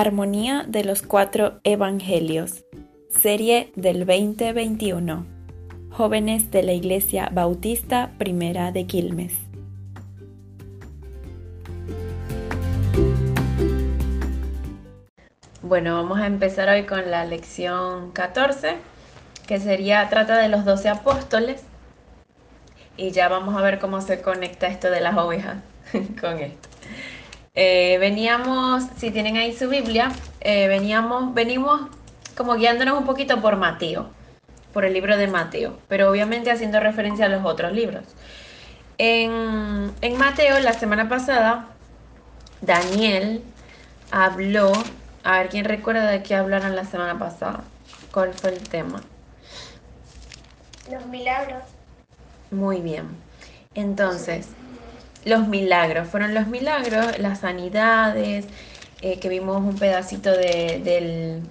Armonía de los Cuatro Evangelios, serie del 2021. Jóvenes de la Iglesia Bautista Primera de Quilmes. Bueno, vamos a empezar hoy con la lección 14, que sería, trata de los doce apóstoles. Y ya vamos a ver cómo se conecta esto de las ovejas con esto. Eh, veníamos, si tienen ahí su Biblia, eh, veníamos, venimos como guiándonos un poquito por Mateo, por el libro de Mateo, pero obviamente haciendo referencia a los otros libros. En, en Mateo, la semana pasada, Daniel habló, a ver quién recuerda de qué hablaron la semana pasada, cuál fue el tema. Los milagros. Muy bien. Entonces, los milagros, fueron los milagros, las sanidades, eh, que vimos un pedacito de, del,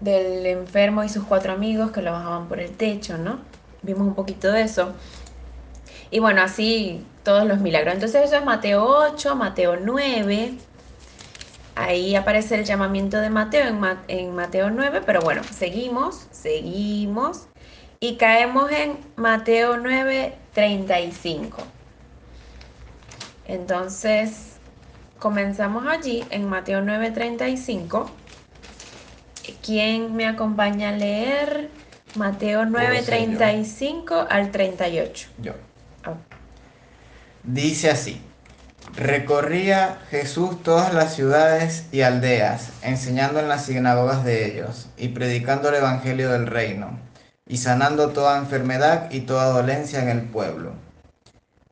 del enfermo y sus cuatro amigos que lo bajaban por el techo, ¿no? Vimos un poquito de eso. Y bueno, así todos los milagros. Entonces eso es Mateo 8, Mateo 9. Ahí aparece el llamamiento de Mateo en, en Mateo 9, pero bueno, seguimos, seguimos y caemos en Mateo 9, 35. Entonces, comenzamos allí en Mateo 9:35. ¿Quién me acompaña a leer Mateo 9:35 al 38? Yo. Oh. Dice así. Recorría Jesús todas las ciudades y aldeas, enseñando en las sinagogas de ellos y predicando el Evangelio del reino, y sanando toda enfermedad y toda dolencia en el pueblo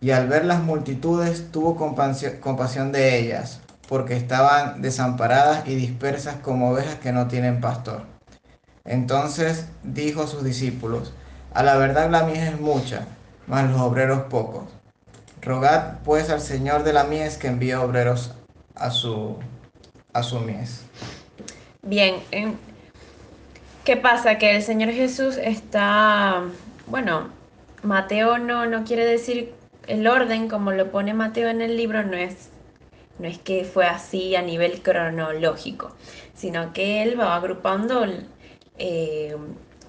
y al ver las multitudes tuvo compasión de ellas, porque estaban desamparadas y dispersas como ovejas que no tienen pastor. Entonces dijo a sus discípulos, a la verdad la mies es mucha, mas los obreros pocos. Rogad pues al Señor de la mies que envíe obreros a su, a su mies. Bien, ¿qué pasa? Que el Señor Jesús está, bueno, Mateo no, no quiere decir el orden, como lo pone Mateo en el libro, no es, no es que fue así a nivel cronológico, sino que él va agrupando eh,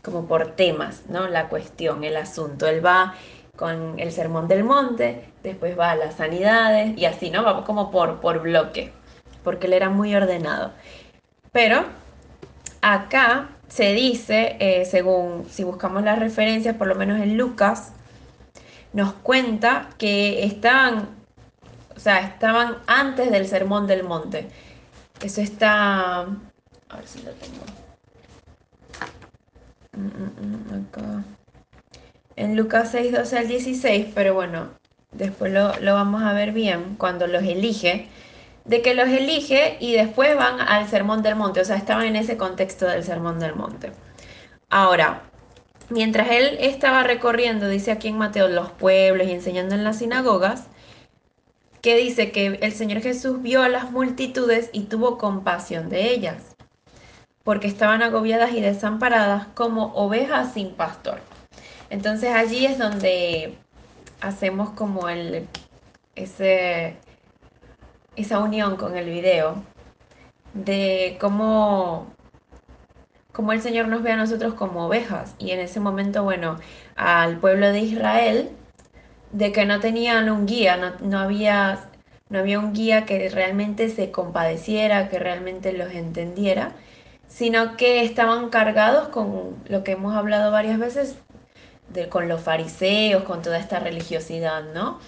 como por temas, ¿no? La cuestión, el asunto. Él va con el sermón del monte, después va a las sanidades y así, ¿no? Va como por, por bloque, porque él era muy ordenado. Pero acá se dice, eh, según si buscamos las referencias, por lo menos en Lucas, nos cuenta que estaban, o sea, estaban antes del Sermón del Monte. Eso está, a ver si lo tengo. Mm, mm, mm, acá. En Lucas 6, 12 al 16, pero bueno, después lo, lo vamos a ver bien cuando los elige de que los elige y después van al Sermón del Monte, o sea, estaban en ese contexto del Sermón del Monte. Ahora, Mientras él estaba recorriendo, dice aquí en Mateo, los pueblos y enseñando en las sinagogas, que dice que el Señor Jesús vio a las multitudes y tuvo compasión de ellas, porque estaban agobiadas y desamparadas como ovejas sin pastor. Entonces allí es donde hacemos como el, ese, esa unión con el video de cómo como el Señor nos ve a nosotros como ovejas. Y en ese momento, bueno, al pueblo de Israel, de que no tenían un guía, no, había, no había un guía que realmente se compadeciera, que realmente los entendiera, sino que estaban cargados con lo que hemos hablado varias veces, de, con los fariseos, con toda esta religiosidad, ¿no?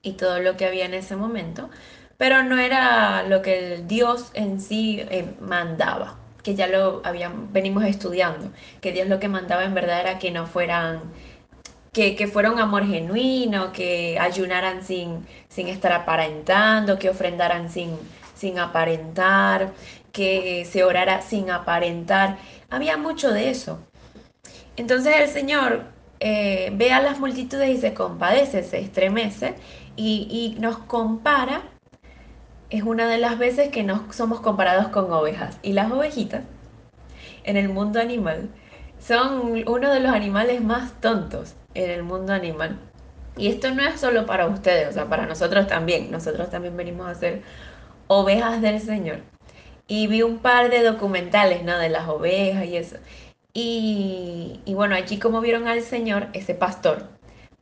Y todo lo que había en ese momento, pero no era lo que el Dios en sí eh, mandaba que ya lo habían, venimos estudiando, que Dios lo que mandaba en verdad era que no fueran, que, que amor genuino, que ayunaran sin, sin estar aparentando, que ofrendaran sin, sin aparentar, que se orara sin aparentar. Había mucho de eso. Entonces el Señor eh, ve a las multitudes y se compadece, se estremece y, y nos compara es una de las veces que nos somos comparados con ovejas. Y las ovejitas, en el mundo animal, son uno de los animales más tontos en el mundo animal. Y esto no es solo para ustedes, o sea, para nosotros también. Nosotros también venimos a ser ovejas del Señor. y vi un par de documentales, ¿no? De las ovejas y eso. Y, y bueno, allí como vieron al Señor, ese pastor,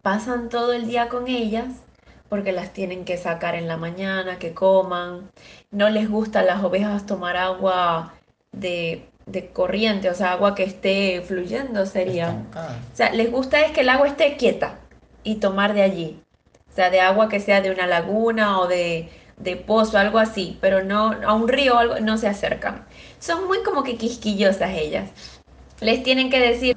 pasan todo el día con ellas porque las tienen que sacar en la mañana, que coman. No les gusta a las ovejas tomar agua de, de corriente, o sea, agua que esté fluyendo sería. O sea, les gusta es que el agua esté quieta y tomar de allí. O sea, de agua que sea de una laguna o de, de pozo, algo así, pero no a un río o algo, no se acercan. Son muy como que quisquillosas ellas. Les tienen que decir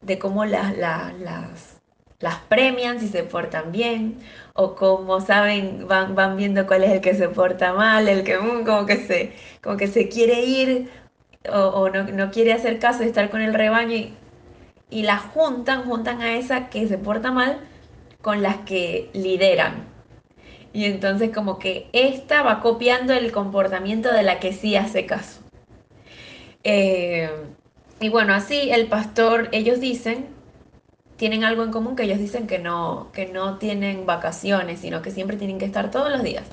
de cómo las, las, las, las premian si se portan bien o como saben, van, van viendo cuál es el que se porta mal, el que mm, como que se, como que se quiere ir o, no, no quiere hacer caso de estar con el rebaño y, y las juntan, juntan a esa que se porta mal con las que lideran. Y entonces como que esta va copiando el comportamiento de la que sí hace caso. Eh, y bueno, así el pastor, ellos dicen, tienen algo en común que ellos dicen que no, que no tienen vacaciones, sino que siempre tienen que estar todos los días.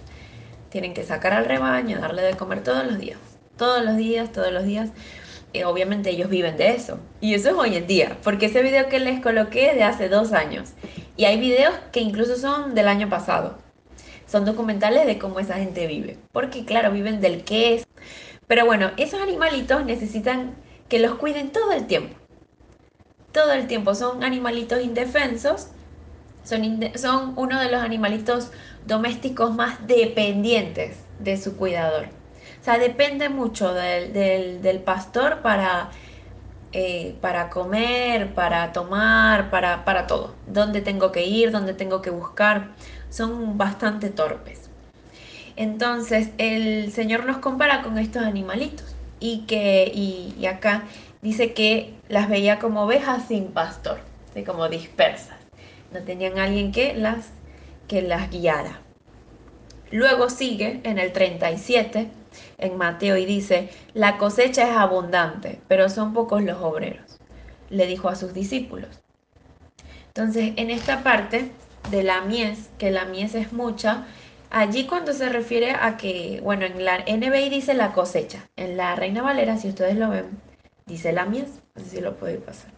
Tienen que sacar al rebaño, darle de comer todos los días. Todos los días, todos los días. Eh, obviamente ellos viven de eso. Y eso es hoy en día, porque ese video que les coloqué es de hace dos años. Y hay videos que incluso son del año pasado. Son documentales de cómo esa gente vive. Porque claro, viven del qué es. Pero bueno, esos animalitos necesitan que los cuiden todo el tiempo. Todo el tiempo. Son animalitos indefensos. Son, uno de los animalitos domésticos más dependientes de su cuidador. O sea, depende mucho del, del- del pastor para, eh, para comer, para tomar, para, para todo. Dónde tengo que ir, dónde tengo que buscar. Son bastante torpes. Entonces, el Señor nos compara con estos animalitos y que y, y acá dice que las veía como ovejas sin pastor, así como dispersas. No tenían alguien que las que las guiara. Luego sigue en el 37 en Mateo y dice, la cosecha es abundante, pero son pocos los obreros, le dijo a sus discípulos. Entonces, en esta parte de la mies, que la mies es mucha, allí cuando se refiere a que, bueno, en la NBI dice la cosecha, en la Reina Valera, si ustedes lo ven, dice la mies, no sé si lo puede pasar.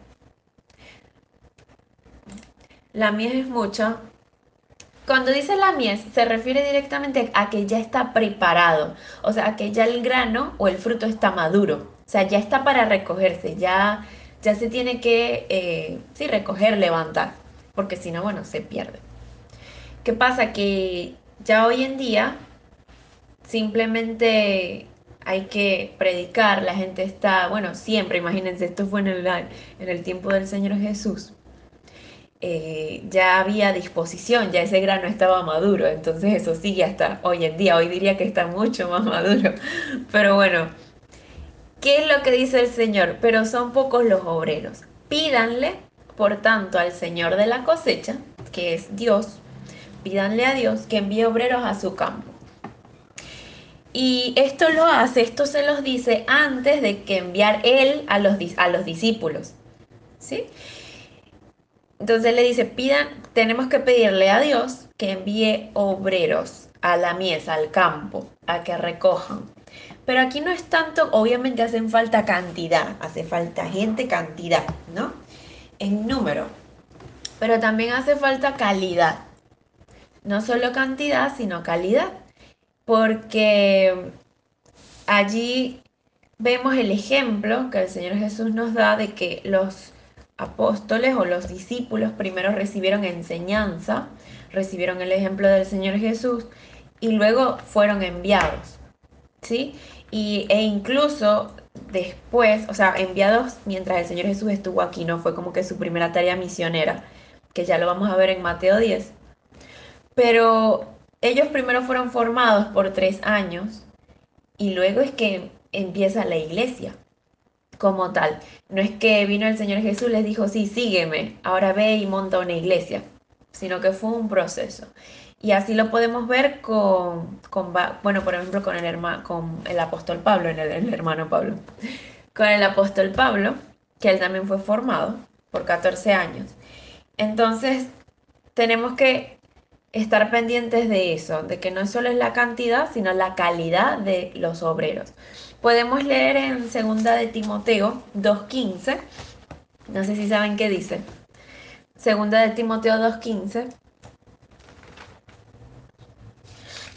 La mies es mucha. Cuando dice la mies, se refiere directamente a que ya está preparado, o sea, a que ya el grano o el fruto está maduro, o sea, ya está para recogerse, ya, ya se tiene que, eh, sí, recoger, levantar, porque si no, bueno, se pierde. ¿Qué pasa? Que ya hoy en día simplemente hay que predicar, la gente está, bueno, siempre, imagínense, esto fue en el, en el tiempo del Señor Jesús. Eh, ya había disposición, ya ese grano estaba maduro, entonces eso sigue hasta hoy en día, hoy diría que está mucho más maduro, pero bueno, ¿qué es lo que dice el Señor? Pero son pocos los obreros. Pídanle, por tanto, al Señor de la cosecha, que es Dios, pídanle a Dios que envíe obreros a su campo. Y esto lo hace, esto se los dice antes de que enviar él a los, a los discípulos. ¿Sí? Entonces le dice, pidan, tenemos que pedirle a Dios que envíe obreros a la mies, al campo, a que recojan. Pero aquí no es tanto, obviamente hacen falta cantidad, hace falta gente, cantidad, ¿no? En número. Pero también hace falta calidad. No solo cantidad, sino calidad. Porque allí vemos el ejemplo que el Señor Jesús nos da de que los apóstoles o los discípulos primero recibieron enseñanza, recibieron el ejemplo del Señor Jesús y luego fueron enviados, ¿sí? Y, e incluso después, o sea, enviados mientras el Señor Jesús estuvo aquí, no fue como que su primera tarea misionera, que ya lo vamos a ver en Mateo 10. Pero ellos primero fueron formados por tres años y luego es que empieza la iglesia como tal. No es que vino el Señor Jesús, les dijo, sí, sígueme, ahora ve y monta una iglesia, sino que fue un proceso. Y así lo podemos ver con, con bueno, por ejemplo, con el, con el apóstol Pablo, el hermano Pablo. Con el apóstol Pablo, que él también fue formado por 14 años. Entonces, tenemos que estar pendientes de eso, de que no solo es la cantidad, sino la calidad de los obreros. Podemos leer en segunda de Timoteo 2.15, no sé si saben qué dice. Segunda de Timoteo 2.15.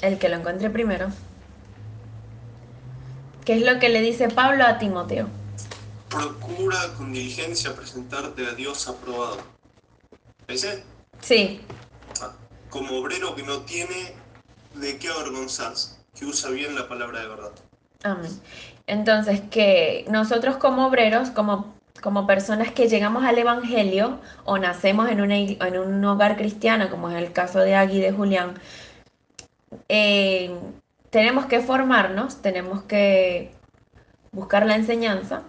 El que lo encuentre primero. ¿Qué es lo que le dice Pablo a Timoteo? Procura con diligencia presentarte a Dios aprobado. ¿Ese? Sí, Como obrero que no tiene de qué avergonzarse, que usa bien la palabra de verdad. Amén. Entonces, que nosotros como obreros, como, como personas que llegamos al Evangelio o nacemos en, en un hogar cristiano, como es el caso de Agui y de Julián, eh, tenemos que formarnos, tenemos que buscar la enseñanza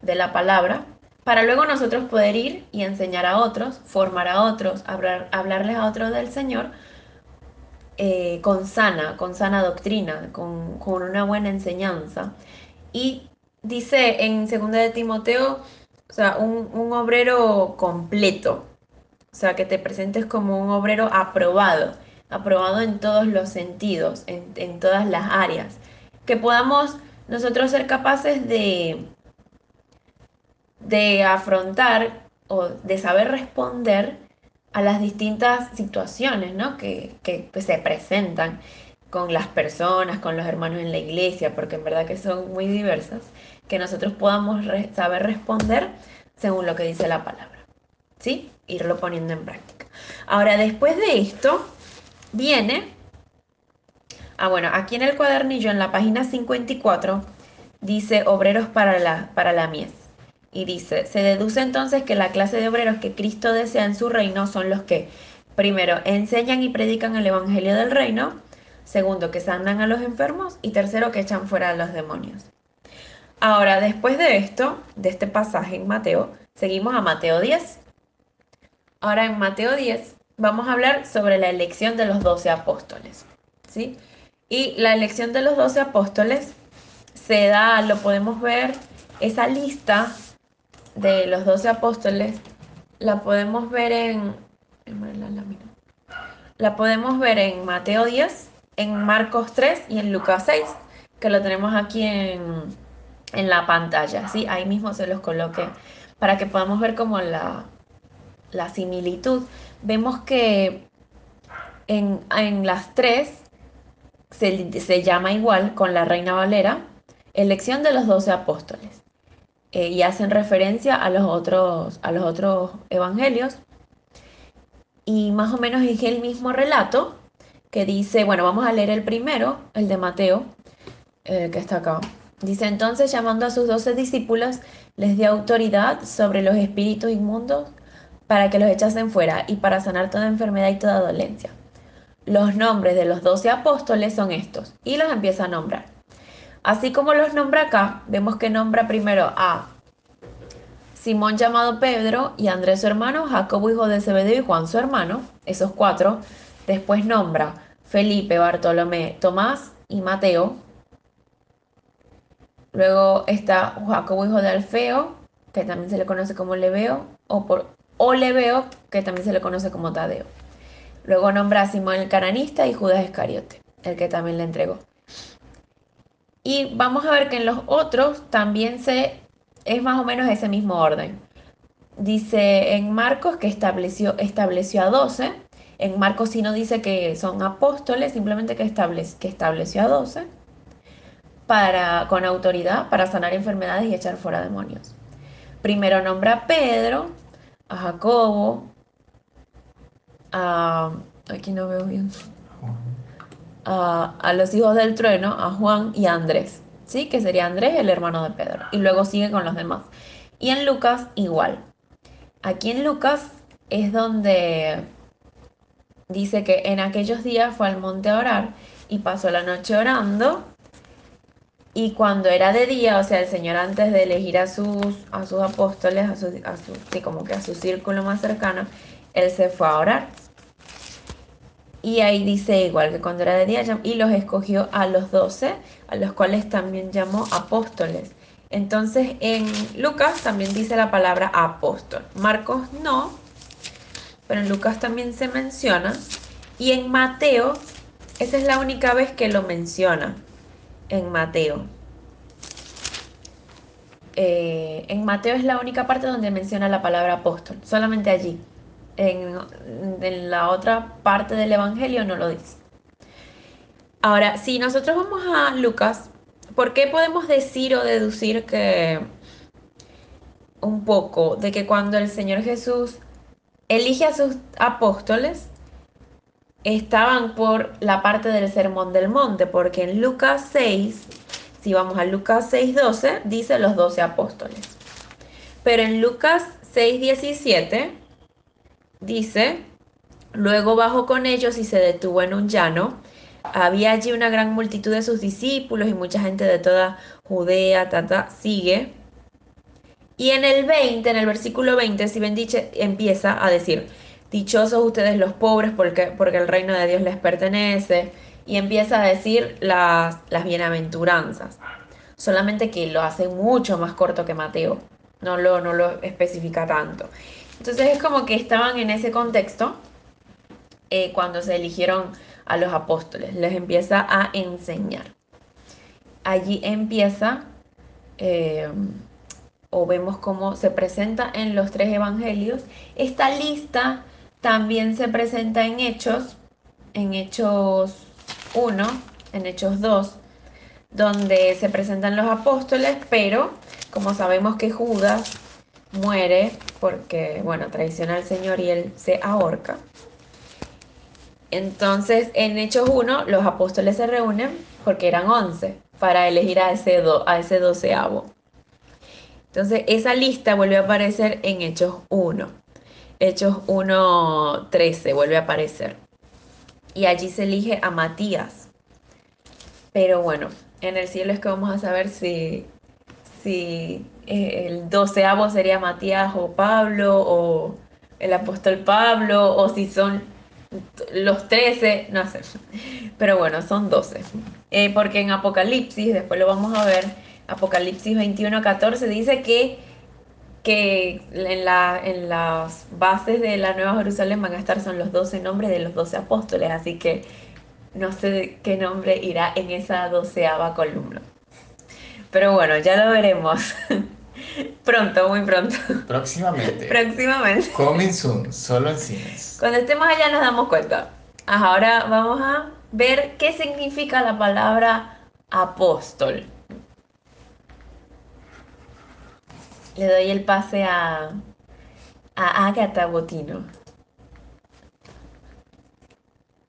de la palabra para luego nosotros poder ir y enseñar a otros, formar a otros, hablar, hablarles a otros del Señor eh, con sana, con sana doctrina, con, una buena enseñanza. Y dice en 2 de Timoteo, o sea, un, obrero completo, o sea, que te presentes como un obrero aprobado, aprobado en todos los sentidos, en, en todas las áreas, que podamos nosotros ser capaces de, de afrontar o de saber responder a las distintas situaciones ¿no? que, que, se presentan con las personas, con los hermanos en la iglesia, porque en verdad que son muy diversas, que nosotros podamos saber responder según lo que dice la palabra, ¿sí? Irlo poniendo en práctica. Ahora, después de esto, viene, ah, bueno, aquí en el cuadernillo, en la página 54, dice obreros para la, para la mies. Y dice, se deduce entonces que la clase de obreros que Cristo desea en su reino son los que, primero, enseñan y predican el Evangelio del reino, segundo, que sanan a los enfermos y tercero, que echan fuera a los demonios. Ahora, después de esto, de este pasaje en Mateo, seguimos a Mateo 10. Ahora en Mateo 10 vamos a hablar sobre la elección de los doce apóstoles, ¿sí? Y la elección de los doce apóstoles se da, lo podemos ver, esa lista de los doce apóstoles la podemos ver en la podemos ver en Mateo 10, en Marcos 3 y en Lucas 6, que lo tenemos aquí en, en la pantalla, ¿sí? Ahí mismo se los coloqué para que podamos ver como la, la similitud. Vemos que en, en las tres se, se llama igual con la Reina Valera, elección de los doce apóstoles eh, y hacen referencia a los otros, a los otros evangelios. Y más o menos es el mismo relato que dice, bueno, vamos a leer el primero, el de Mateo, eh, que está acá. Dice entonces, llamando a sus doce discípulos, les dio autoridad sobre los espíritus inmundos para que los echasen fuera y para sanar toda enfermedad y toda dolencia. Los nombres de los doce apóstoles son estos, y los empieza a nombrar. Así como los nombra acá, vemos que nombra primero a Simón llamado Pedro y Andrés su hermano, Jacobo hijo de Zebedeo y Juan su hermano, esos cuatro. Después nombra Felipe, Bartolomé, Tomás y Mateo. Luego está Jacobo hijo de Alfeo, que también se le conoce como Leveo, o, por, o Leveo, que también se le conoce como Tadeo. Luego nombra a Simón el Cananista y Judas Iscariote, el que también le entregó. Y vamos a ver que en los otros también se es más o menos ese mismo orden. Dice en Marcos que estableció, estableció a 12. En Marcos sí no dice que son apóstoles, simplemente que, que estableció a 12 para, con autoridad para sanar enfermedades y echar fuera demonios. Primero nombra a Pedro, a Jacobo, a... Aquí no veo bien. A, los hijos del trueno, a Juan y a Andrés. ¿sí? Que sería Andrés, el hermano de Pedro. Y luego sigue con los demás. Y en Lucas igual. Aquí en Lucas es donde dice que en aquellos días fue al monte a orar y pasó la noche orando. Y cuando era de día, o sea, el Señor antes de elegir a sus, a sus apóstoles, a su, a su, sí, como que a su círculo más cercano, Él se fue a orar. Y ahí dice igual que cuando era de día y los escogió a los doce, a los cuales también llamó apóstoles. Entonces en Lucas también dice la palabra apóstol. Marcos no, pero en Lucas también se menciona. Y en Mateo, esa es la única vez que lo menciona, en Mateo. Eh, en Mateo es la única parte donde menciona la palabra apóstol, solamente allí. En, la otra parte del Evangelio no lo dice. Ahora, si nosotros vamos a Lucas, ¿por qué podemos decir o deducir que un poco de que cuando el Señor Jesús elige a sus apóstoles, estaban por la parte del Sermón del Monte, porque en Lucas 6, si vamos a Lucas 6, 12, dice los 12 apóstoles. Pero en Lucas 6, 17 dice, luego bajó con ellos y se detuvo en un llano. Había allí una gran multitud de sus discípulos y mucha gente de toda Judea, tata, sigue. Y en el 20, en el versículo 20, si bendice, empieza a decir, dichosos ustedes los pobres porque, porque el reino de Dios les pertenece. Y empieza a decir las, las bienaventuranzas. Solamente que lo hace mucho más corto que Mateo. No lo, no lo especifica tanto. Entonces es como que estaban en ese contexto eh, cuando se eligieron a los apóstoles. Les empieza a enseñar. Allí empieza... Eh, o vemos cómo se presenta en los tres evangelios. Esta lista también se presenta en Hechos, en Hechos 1, en Hechos 2, donde se presentan los apóstoles, pero como sabemos que Judas muere porque, bueno, traiciona al Señor y él se ahorca. Entonces, en Hechos 1, los apóstoles se reúnen porque eran 11 para elegir a ese, do, a ese doceavo. Entonces, esa lista vuelve a aparecer en Hechos 1. Hechos 1.13 vuelve a aparecer. Y allí se elige a Matías. Pero bueno, en el cielo es que vamos a saber si, si eh, el doceavo sería Matías o Pablo o el apóstol Pablo o si son los 13, no sé. Pero bueno, son 12. Eh, porque en Apocalipsis, después lo vamos a ver, Apocalipsis 21, 14 dice que, que en, en las bases de la Nueva Jerusalén van a estar son los 12 nombres de los 12 apóstoles, así que no sé qué nombre irá en esa doceava columna. Pero bueno, ya lo veremos. pronto, muy pronto. Próximamente. Próximamente. Coming soon, solo en cines. Cuando estemos allá nos damos cuenta. Ahora vamos a ver qué significa la palabra apóstol. Le doy el pase a, a Agatha Botino.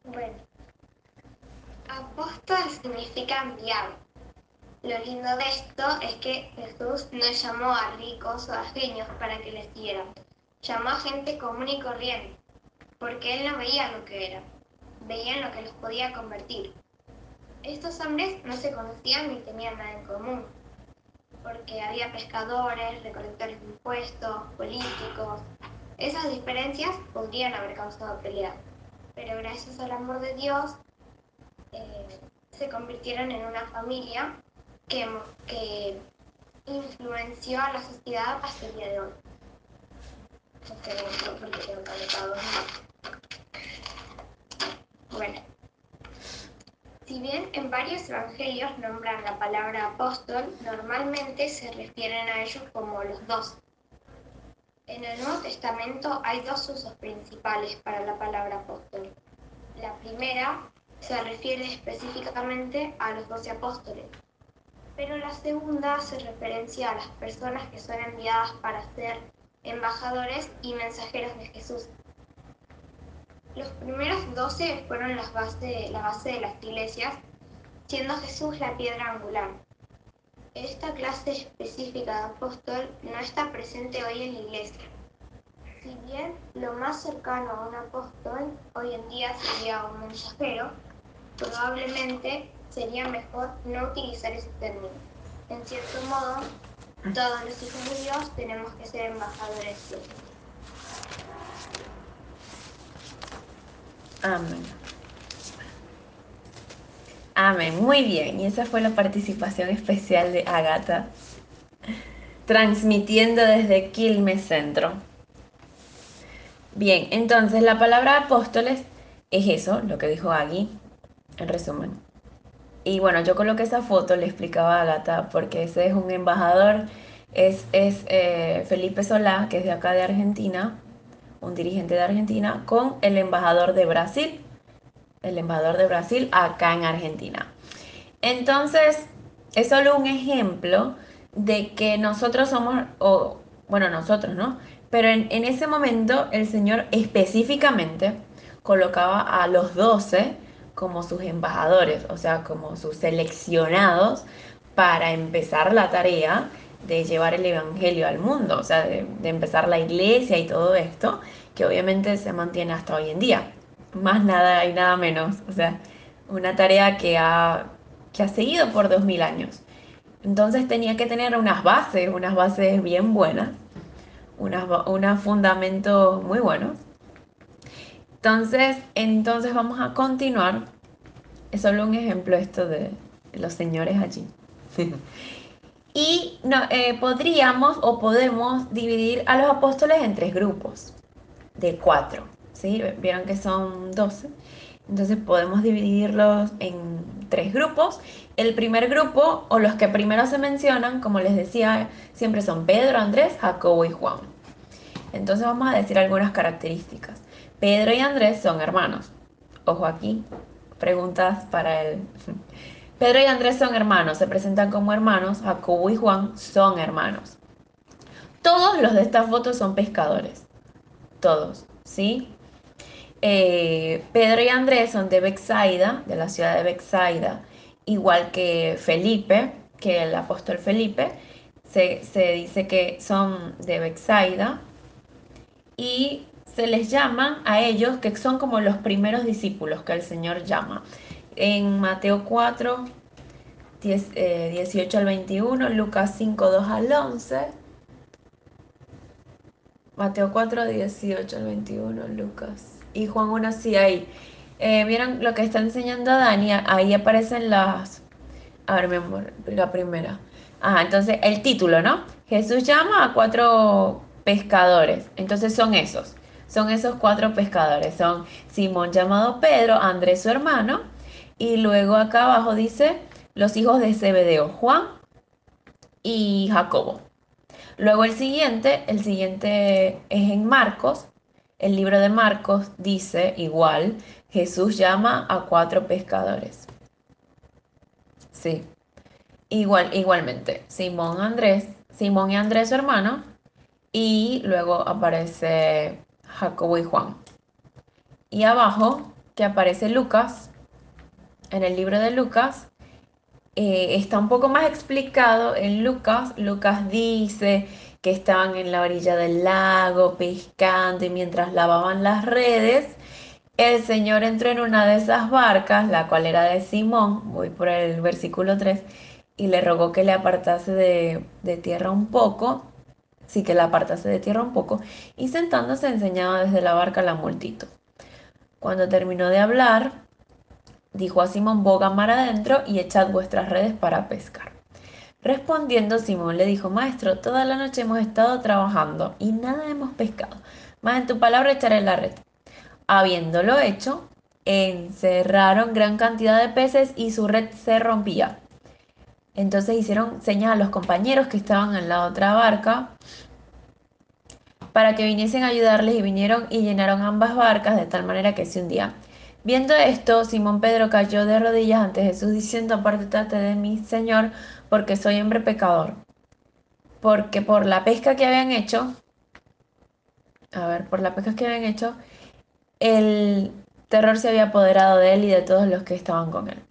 Bueno, apóstol significa enviado. Lo lindo de esto es que Jesús no llamó a ricos o a genios para que les dieran. Llamó a gente común y corriente, porque él no veía lo que era, veía lo que los podía convertir. Estos hombres no se conocían ni tenían nada en común, porque había pescadores, recolectores de impuestos, políticos. Esas diferencias podrían haber causado pelea, pero gracias al amor de Dios eh, se convirtieron en una familia que, que, influenció a la sociedad hasta el día de hoy. Bueno. Si bien en varios evangelios nombran la palabra apóstol, normalmente se refieren a ellos como los dos. En el Nuevo Testamento hay dos usos principales para la palabra apóstol. La primera se refiere específicamente a los doce apóstoles, pero la segunda se referencia a las personas que son enviadas para ser embajadores y mensajeros de Jesús. Los primeros doce fueron las base, la base de las iglesias, siendo Jesús la piedra angular. Esta clase específica de apóstol no está presente hoy en la iglesia. Si bien lo más cercano a un apóstol hoy en día sería un mensajero, probablemente sería mejor no utilizar ese término. En cierto modo, todos los hijos de Dios tenemos que ser embajadores de Dios. Amén. Amén, muy bien. Y esa fue la participación especial de Agatha, transmitiendo desde Quilmes Centro. Bien, entonces la palabra apóstoles es eso, lo que dijo Agui, en resumen. Y bueno, yo coloqué esa foto, le explicaba a Gata, porque ese es un embajador, es, es eh, Felipe Solá, que es de acá de Argentina, un dirigente de Argentina, con el embajador de Brasil, el embajador de Brasil acá en Argentina. Entonces, es solo un ejemplo de que nosotros somos, o bueno, nosotros, ¿no? Pero en, en ese momento el Señor específicamente colocaba a los doce como sus embajadores, o sea, como sus seleccionados para empezar la tarea de llevar el Evangelio al mundo, o sea, de, empezar la iglesia y todo esto, que obviamente se mantiene hasta hoy en día. Más nada y nada menos, o sea, una tarea que ha, que ha seguido por dos mil años. Entonces tenía que tener unas bases, unas bases bien buenas, unas, unos fundamentos muy buenos entonces, entonces vamos a continuar. Es solo un ejemplo esto de los señores allí. y no, eh, podríamos o podemos dividir a los apóstoles en tres grupos de cuatro. ¿sí? Vieron que son doce. Entonces podemos dividirlos en tres grupos. El primer grupo, o los que primero se mencionan, como les decía, siempre son Pedro, Andrés, Jacobo y Juan. Entonces vamos a decir algunas características. Pedro y Andrés son hermanos. Ojo aquí, preguntas para él. Pedro y Andrés son hermanos, se presentan como hermanos. Jacobo y Juan son hermanos. Todos los de esta foto son pescadores. Todos, ¿sí? Eh, Pedro y Andrés son de Bexaida, de la ciudad de Bexaida, igual que Felipe, que el apóstol Felipe. Se, se dice que son de Bexaida. Y se les llama a ellos que son como los primeros discípulos que el Señor llama. En Mateo 4, 18 eh, al 21, Lucas 5, 2 al 11. Mateo 4, 18 al 21, Lucas. Y Juan 1, sí, ahí. Eh, ¿Vieron lo que está enseñando a Dani? Ahí aparecen las... A ver, mi amor, la primera. Ajá, entonces el título, ¿no? Jesús llama a cuatro pescadores. Entonces son esos son esos cuatro pescadores. Son Simón llamado Pedro, Andrés su hermano, y luego acá abajo dice los hijos de Zebedeo, Juan y Jacobo. Luego el siguiente, el siguiente es en Marcos. El libro de Marcos dice igual, Jesús llama a cuatro pescadores. Sí. Igual, igualmente, Simón Andrés, Simón y Andrés su hermano, y luego aparece Jacobo y Juan. Y abajo, que aparece Lucas, en el libro de Lucas, eh, está un poco más explicado en Lucas. Lucas dice que estaban en la orilla del lago pescando y mientras lavaban las redes, el Señor entró en una de esas barcas, la cual era de Simón, voy por el versículo 3, y le rogó que le apartase de, de tierra un poco sí que la apartase de tierra un poco, y sentándose enseñaba desde la barca la multitud. Cuando terminó de hablar, dijo a Simón, boga mar adentro y echad vuestras redes para pescar. Respondiendo, Simón le dijo, Maestro, toda la noche hemos estado trabajando y nada hemos pescado, mas en tu palabra echaré la red. Habiéndolo hecho, encerraron gran cantidad de peces y su red se rompía. Entonces hicieron señas a los compañeros que estaban en la otra barca para que viniesen a ayudarles y vinieron y llenaron ambas barcas de tal manera que se hundían. Viendo esto, Simón Pedro cayó de rodillas ante Jesús diciendo, apártate de mí, Señor, porque soy hombre pecador. Porque por la pesca que habían hecho, a ver, por la pesca que habían hecho, el terror se había apoderado de él y de todos los que estaban con él.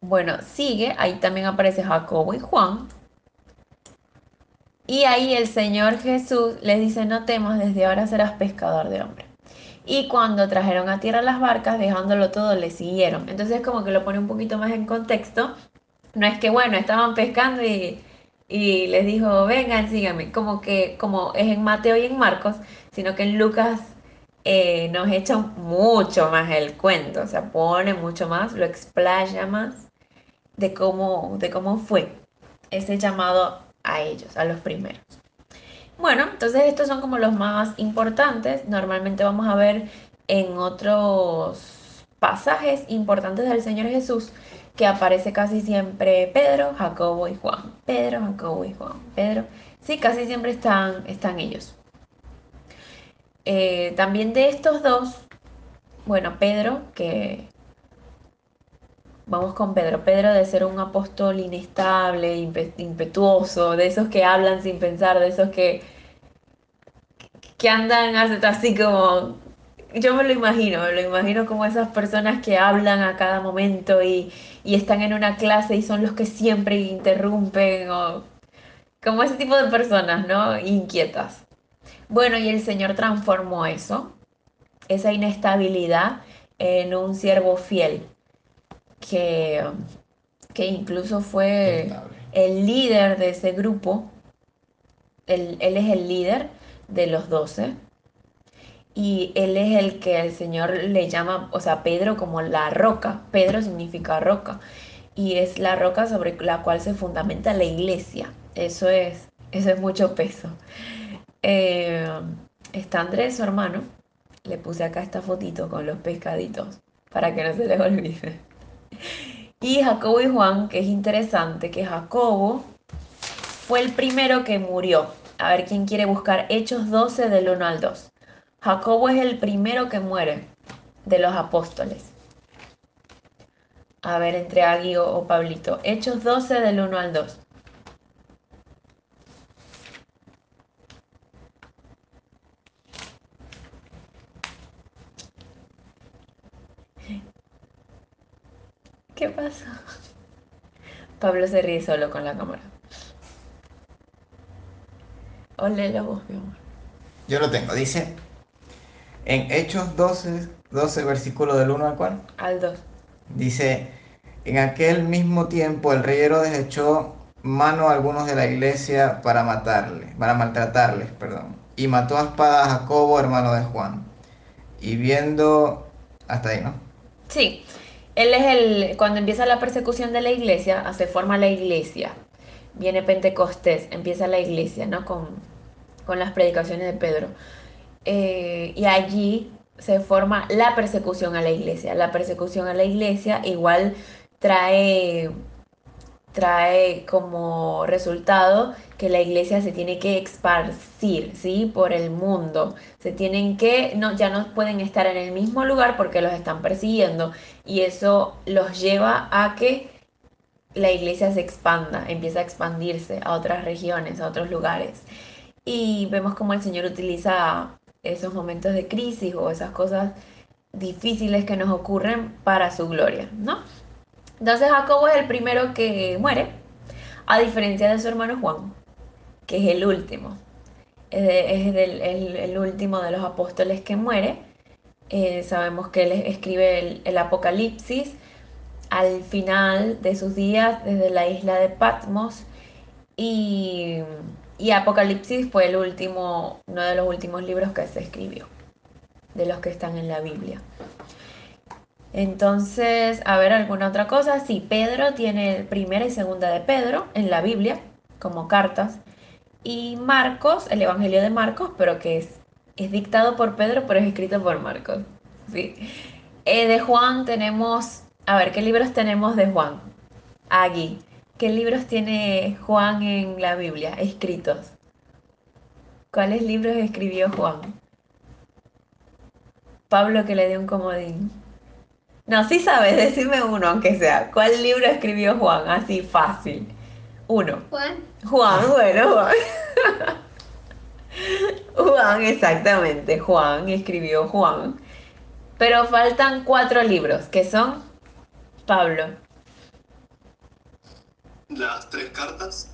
Bueno, sigue, ahí también aparece Jacobo y Juan. Y ahí el Señor Jesús les dice, no temas, desde ahora serás pescador de hombres. Y cuando trajeron a tierra las barcas, dejándolo todo, le siguieron. Entonces como que lo pone un poquito más en contexto. No es que, bueno, estaban pescando y, y les dijo, vengan, síganme, como que como es en Mateo y en Marcos, sino que en Lucas eh, nos echa mucho más el cuento, o sea, pone mucho más, lo explaya más de cómo, de cómo fue ese llamado a ellos, a los primeros. Bueno, entonces estos son como los más importantes. Normalmente vamos a ver en otros pasajes importantes del Señor Jesús que aparece casi siempre Pedro, Jacobo y Juan. Pedro, Jacobo y Juan. Pedro. Sí, casi siempre están, están ellos. Eh, también de estos dos, bueno, Pedro, que vamos con Pedro. Pedro de ser un apóstol inestable, impetuoso, de esos que hablan sin pensar, de esos que, que andan así como yo me lo imagino, me lo imagino como esas personas que hablan a cada momento y, están en una clase y son los que siempre interrumpen o como ese tipo de personas, ¿no? Inquietas. Bueno, y el Señor transformó eso, esa inestabilidad, en un siervo fiel que, que incluso fue el líder de ese grupo. Él, él es el líder de los doce y él es el que el Señor le llama, o sea, Pedro como la roca. Pedro significa roca y es la roca sobre la cual se fundamenta la iglesia. Eso es, eso es mucho peso. Eh, está Andrés, su hermano. Le puse acá esta fotito con los pescaditos para que no se les olvide. Y Jacobo y Juan, que es interesante, que Jacobo fue el primero que murió. A ver quién quiere buscar Hechos 12 del 1 al 2. Jacobo es el primero que muere de los apóstoles. A ver, entre Agui o, Pablito. Hechos 12 del 1 al 2. ¿Qué pasa? Pablo se ríe solo con la cámara. Ole la voz, mi amor. Yo lo tengo, dice en Hechos 12, 12 versículo del 1 al 4. Al 2. Dice, en aquel mismo tiempo el rey Herodes echó mano a algunos de la iglesia para matarle, para maltratarles, perdón. Y mató a espada a Jacobo, hermano de Juan. Y viendo, hasta ahí, ¿no? Sí, él es el, cuando empieza la persecución de la iglesia, se forma la iglesia. Viene Pentecostés, empieza la iglesia, ¿no? Con, con las predicaciones de Pedro. Eh, y allí se forma la persecución a la iglesia. La persecución a la iglesia igual trae, trae como resultado que la iglesia se tiene que esparcir, ¿sí? Por el mundo. Se tienen que, no, ya no pueden estar en el mismo lugar porque los están persiguiendo y eso los lleva a que la iglesia se expanda, empieza a expandirse a otras regiones, a otros lugares. Y vemos como el Señor utiliza esos momentos de crisis o esas cosas difíciles que nos ocurren para su gloria, ¿no? Entonces Jacobo es el primero que muere, a diferencia de su hermano Juan, que es el último. Es, el, último de los apóstoles que muere. Eh, sabemos que él escribe el, Apocalipsis al final de sus días desde la isla de Patmos y y Apocalipsis fue el último, uno de los últimos libros que se escribió, de los que están en la Biblia. Entonces, a ver, alguna otra cosa. Sí, Pedro tiene primera y segunda de Pedro en la Biblia, como cartas. Y Marcos, el Evangelio de Marcos, pero que es, es dictado por Pedro, pero es escrito por Marcos. Sí. Eh, de Juan tenemos, a ver, ¿qué libros tenemos de Juan? Aquí. ¿Qué libros tiene Juan en la Biblia escritos? ¿Cuáles libros escribió Juan? Pablo que le dio un comodín. No, sí sabes, decime uno, aunque sea. ¿Cuál libro escribió Juan? Así fácil. Uno. Juan. Juan, bueno, Juan. Juan, exactamente. Juan escribió Juan. Pero faltan cuatro libros, que son Pablo, las tres cartas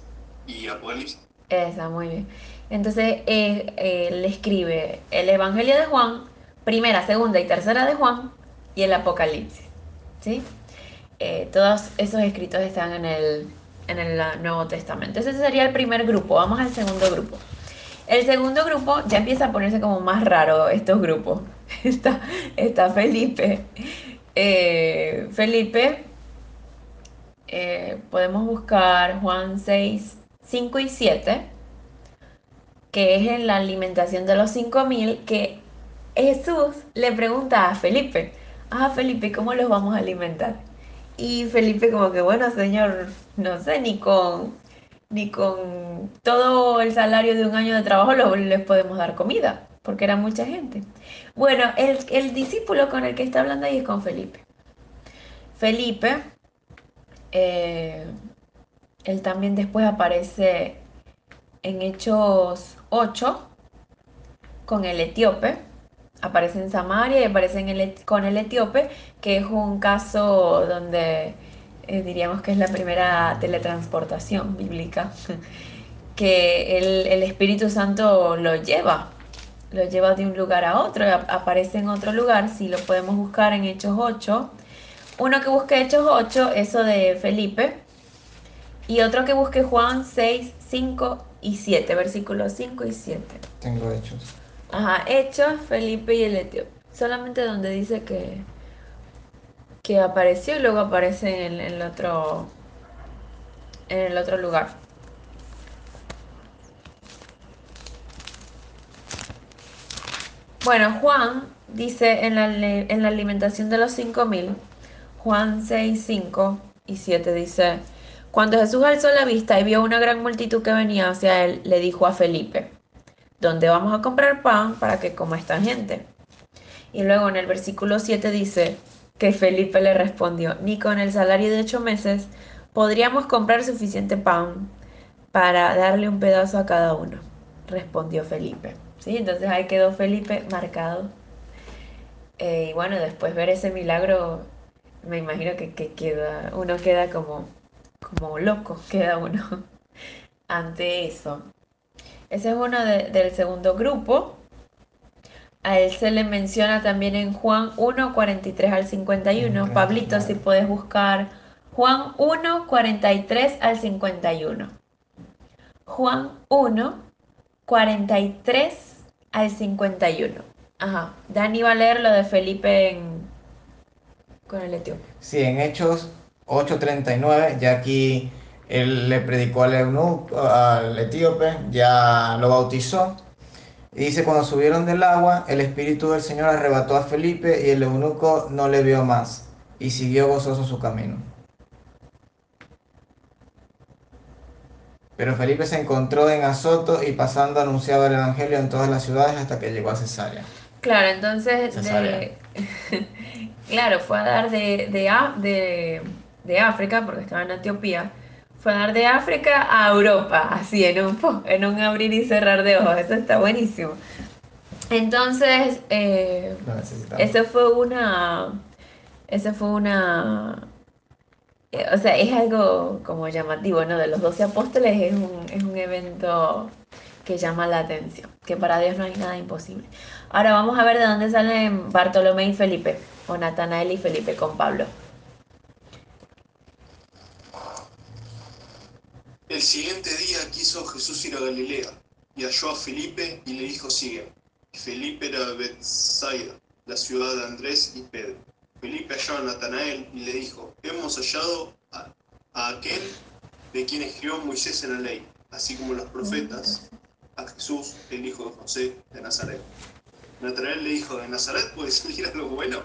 y Apocalipsis. Esa, muy bien. Entonces, eh, él escribe el Evangelio de Juan, primera, segunda y tercera de Juan, y el Apocalipsis. ¿Sí? Eh, todos esos escritos están en el, en el Nuevo Testamento. Ese sería el primer grupo. Vamos al segundo grupo. El segundo grupo ya empieza a ponerse como más raro estos grupos. Está, está Felipe. Eh, Felipe eh, podemos buscar Juan 6, 5 y 7, que es en la alimentación de los 5000, que Jesús le pregunta a Felipe, ah, Felipe, ¿cómo los vamos a alimentar? Y Felipe como que, bueno, señor, no sé, ni con, ni con todo el salario de un año de trabajo les podemos dar comida, porque era mucha gente. Bueno, el, el discípulo con el que está hablando ahí es con Felipe. Felipe, eh, él también después aparece en Hechos 8 con el etíope aparece en Samaria y aparece con el etíope, que es un caso donde eh, diríamos que es la primera teletransportación bíblica, que el, Espíritu Santo lo lleva, lo lleva de un lugar a otro, aparece en otro lugar, si lo podemos buscar en Hechos 8. Uno que busque Hechos 8, eso de Felipe, y otro que busque Juan 6, 5 y 7, versículos 5 y 7. Tengo Hechos. Ajá, Hechos, Felipe y el etíope. Solamente donde dice que, que apareció y luego aparece en, el otro en el otro lugar. Bueno, Juan dice en la, en la alimentación de los 5000, Juan 6, 5 y 7 dice, cuando Jesús alzó la vista y vio una gran multitud que venía hacia él, le dijo a Felipe, ¿dónde vamos a comprar pan para que coma esta gente? Y luego en el versículo 7 dice que Felipe le respondió, ni con el salario de ocho meses podríamos comprar suficiente pan para darle un pedazo a cada uno, respondió Felipe. ¿Sí? Entonces ahí quedó Felipe marcado. Eh, y bueno, después ver ese milagro, me imagino que, que queda, uno queda como, como loco, queda uno ante eso. Ese es uno del segundo grupo. A él se le menciona también en Juan 1, 43 al 51. Pablito, si puedes buscar Juan 1, 43 al 51. Juan 1, 43 al 51. Ajá. Dani va a leer lo de Felipe con el etíope. Sí, en Hechos 8:39, ya aquí él le predicó al eunuco, al etíope, ya lo bautizó. Y dice, cuando subieron del agua, el Espíritu del Señor arrebató a Felipe y el eunuco no le vio más y siguió gozoso su camino. Pero Felipe se encontró en Azoto y pasando anunciaba el Evangelio en todas las ciudades hasta que llegó a Cesarea. Claro, entonces, claro, fue a dar de, de, de África, porque estaba en Etiopía, fue dar de África a Europa, así en un, en un abrir y cerrar de ojos. Eso está buenísimo. Entonces, eh, eso fue una. Eso fue una. Eh, o sea, es algo como llamativo, ¿no? De los doce apóstoles es un, es un evento que llama la atención, que para Dios no hay nada imposible. Ahora vamos a ver de dónde salen Bartolomé y Felipe, o Natanael y Felipe con Pablo. El siguiente día quiso Jesús ir a Galilea, y halló a Felipe y le dijo, sigue. Felipe era de Bethsaida, la ciudad de Andrés y Pedro. Felipe halló a Natanael y le dijo, hemos hallado a, aquel de quien escribió Moisés en la ley, así como los profetas, a Jesús, el hijo de José de Nazaret. Natanael le dijo, ¿de Nazaret puede salir algo bueno?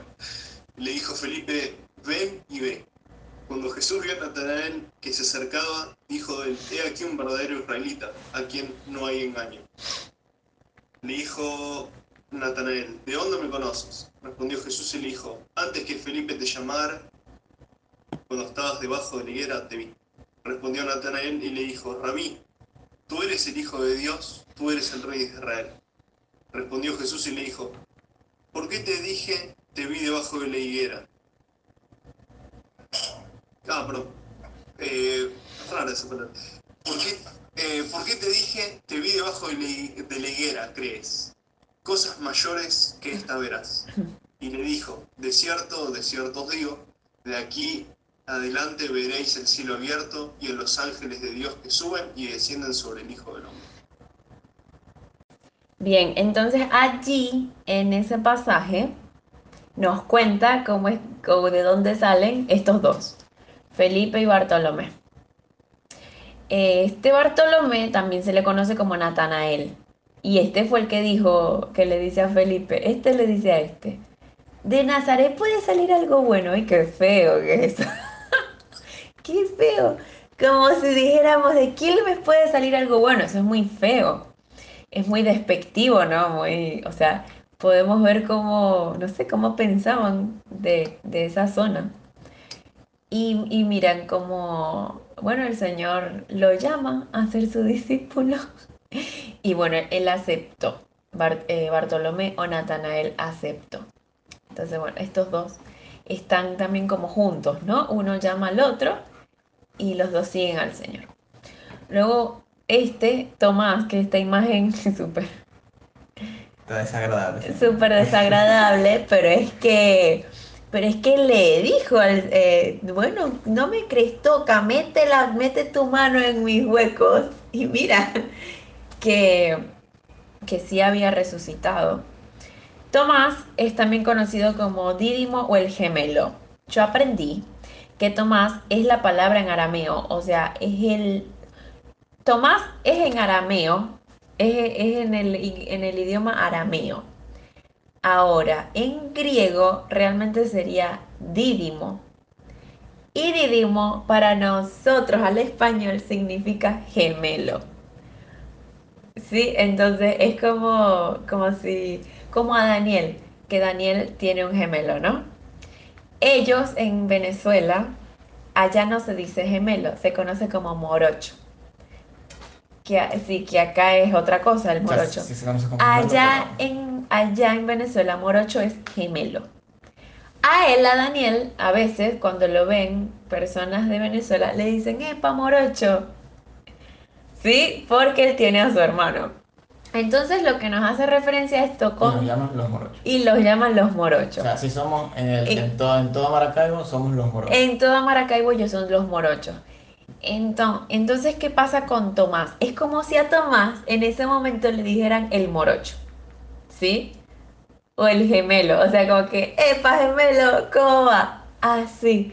Le dijo Felipe, ven y ve. Cuando Jesús vio a Natanael que se acercaba, dijo él, he aquí un verdadero israelita, a quien no hay engaño. Le dijo Natanael, ¿de dónde me conoces? Respondió Jesús y le dijo, antes que Felipe te llamara, cuando estabas debajo de la higuera, te vi. Respondió Natanael y le dijo, Rabí, tú eres el Hijo de Dios, tú eres el Rey de Israel. Respondió Jesús y le dijo, ¿por qué te dije, te vi debajo de la higuera? Ah, perdón. Eh, esa palabra. ¿Por qué, eh, ¿Por qué, te dije, te vi debajo de, la higuera, crees? Cosas mayores que esta verás. Y le dijo, de cierto, de cierto os digo, de aquí adelante veréis el cielo abierto y a los ángeles de Dios que suben y descienden sobre el Hijo del Hombre. Bien, entonces allí, en ese pasaje, nos cuenta cómo es, de dónde salen estos dos. Felipe y Bartolomé. Este Bartolomé también se le conoce como Natanael. Y este fue el que dijo, que le dice a Felipe, este le dice a este, de Nazaret puede salir algo bueno. ¡Ay, qué feo que es eso! ¡Qué feo! Como si dijéramos, ¿de Quilmes puede salir algo bueno? Eso es muy feo. Es muy despectivo, ¿no? Muy, o sea, podemos ver cómo, no sé, cómo pensaban de, de esa zona. Y, y miran cómo, bueno, el Señor lo llama a ser su discípulo. Y bueno, él aceptó. Eh, Bartolomé o Natanael aceptó. Entonces, bueno, estos dos están también como juntos, ¿no? Uno llama al otro y los dos siguen al Señor. Luego, este, Tomás, que esta imagen súper... desagradable. Súper desagradable, pero es que... Pero es que le dijo al, eh, bueno, no me crees, toca, métela, mete tu mano en mis huecos. Y mira, que, que sí había resucitado. Tomás es también conocido como Dídimo o el gemelo. Yo aprendí que Tomás es la palabra en arameo, o sea, es el... Tomás es en arameo, es, en, el, en el idioma arameo. Ahora, en griego realmente sería dídimo. Y dídimo para nosotros al español significa gemelo. Sí, entonces es como, como si, como a Daniel, que Daniel tiene un gemelo, ¿no? Ellos en Venezuela, allá no se dice gemelo, se conoce como morocho. Que, sí, que acá es otra cosa, el morocho. allá, en, allá en Venezuela, morocho es gemelo. A él, a Daniel, a veces cuando lo ven personas de Venezuela, le dicen, epa, morocho. ¿Sí? Porque él tiene a su hermano. Entonces lo que nos hace referencia a esto con... Y los llaman los morochos. Y los llaman los morochos. O sea, si somos en, el, en, todo, en todo Maracaibo, somos los morochos. En todo Maracaibo ellos son los morochos. Entonces, entonces, ¿qué pasa con Tomás? Es como si a Tomás en ese momento le dijeran el morocho. ¿Sí? O el gemelo. O sea, como que, ¡epa, gemelo! ¿Cómo va? Así.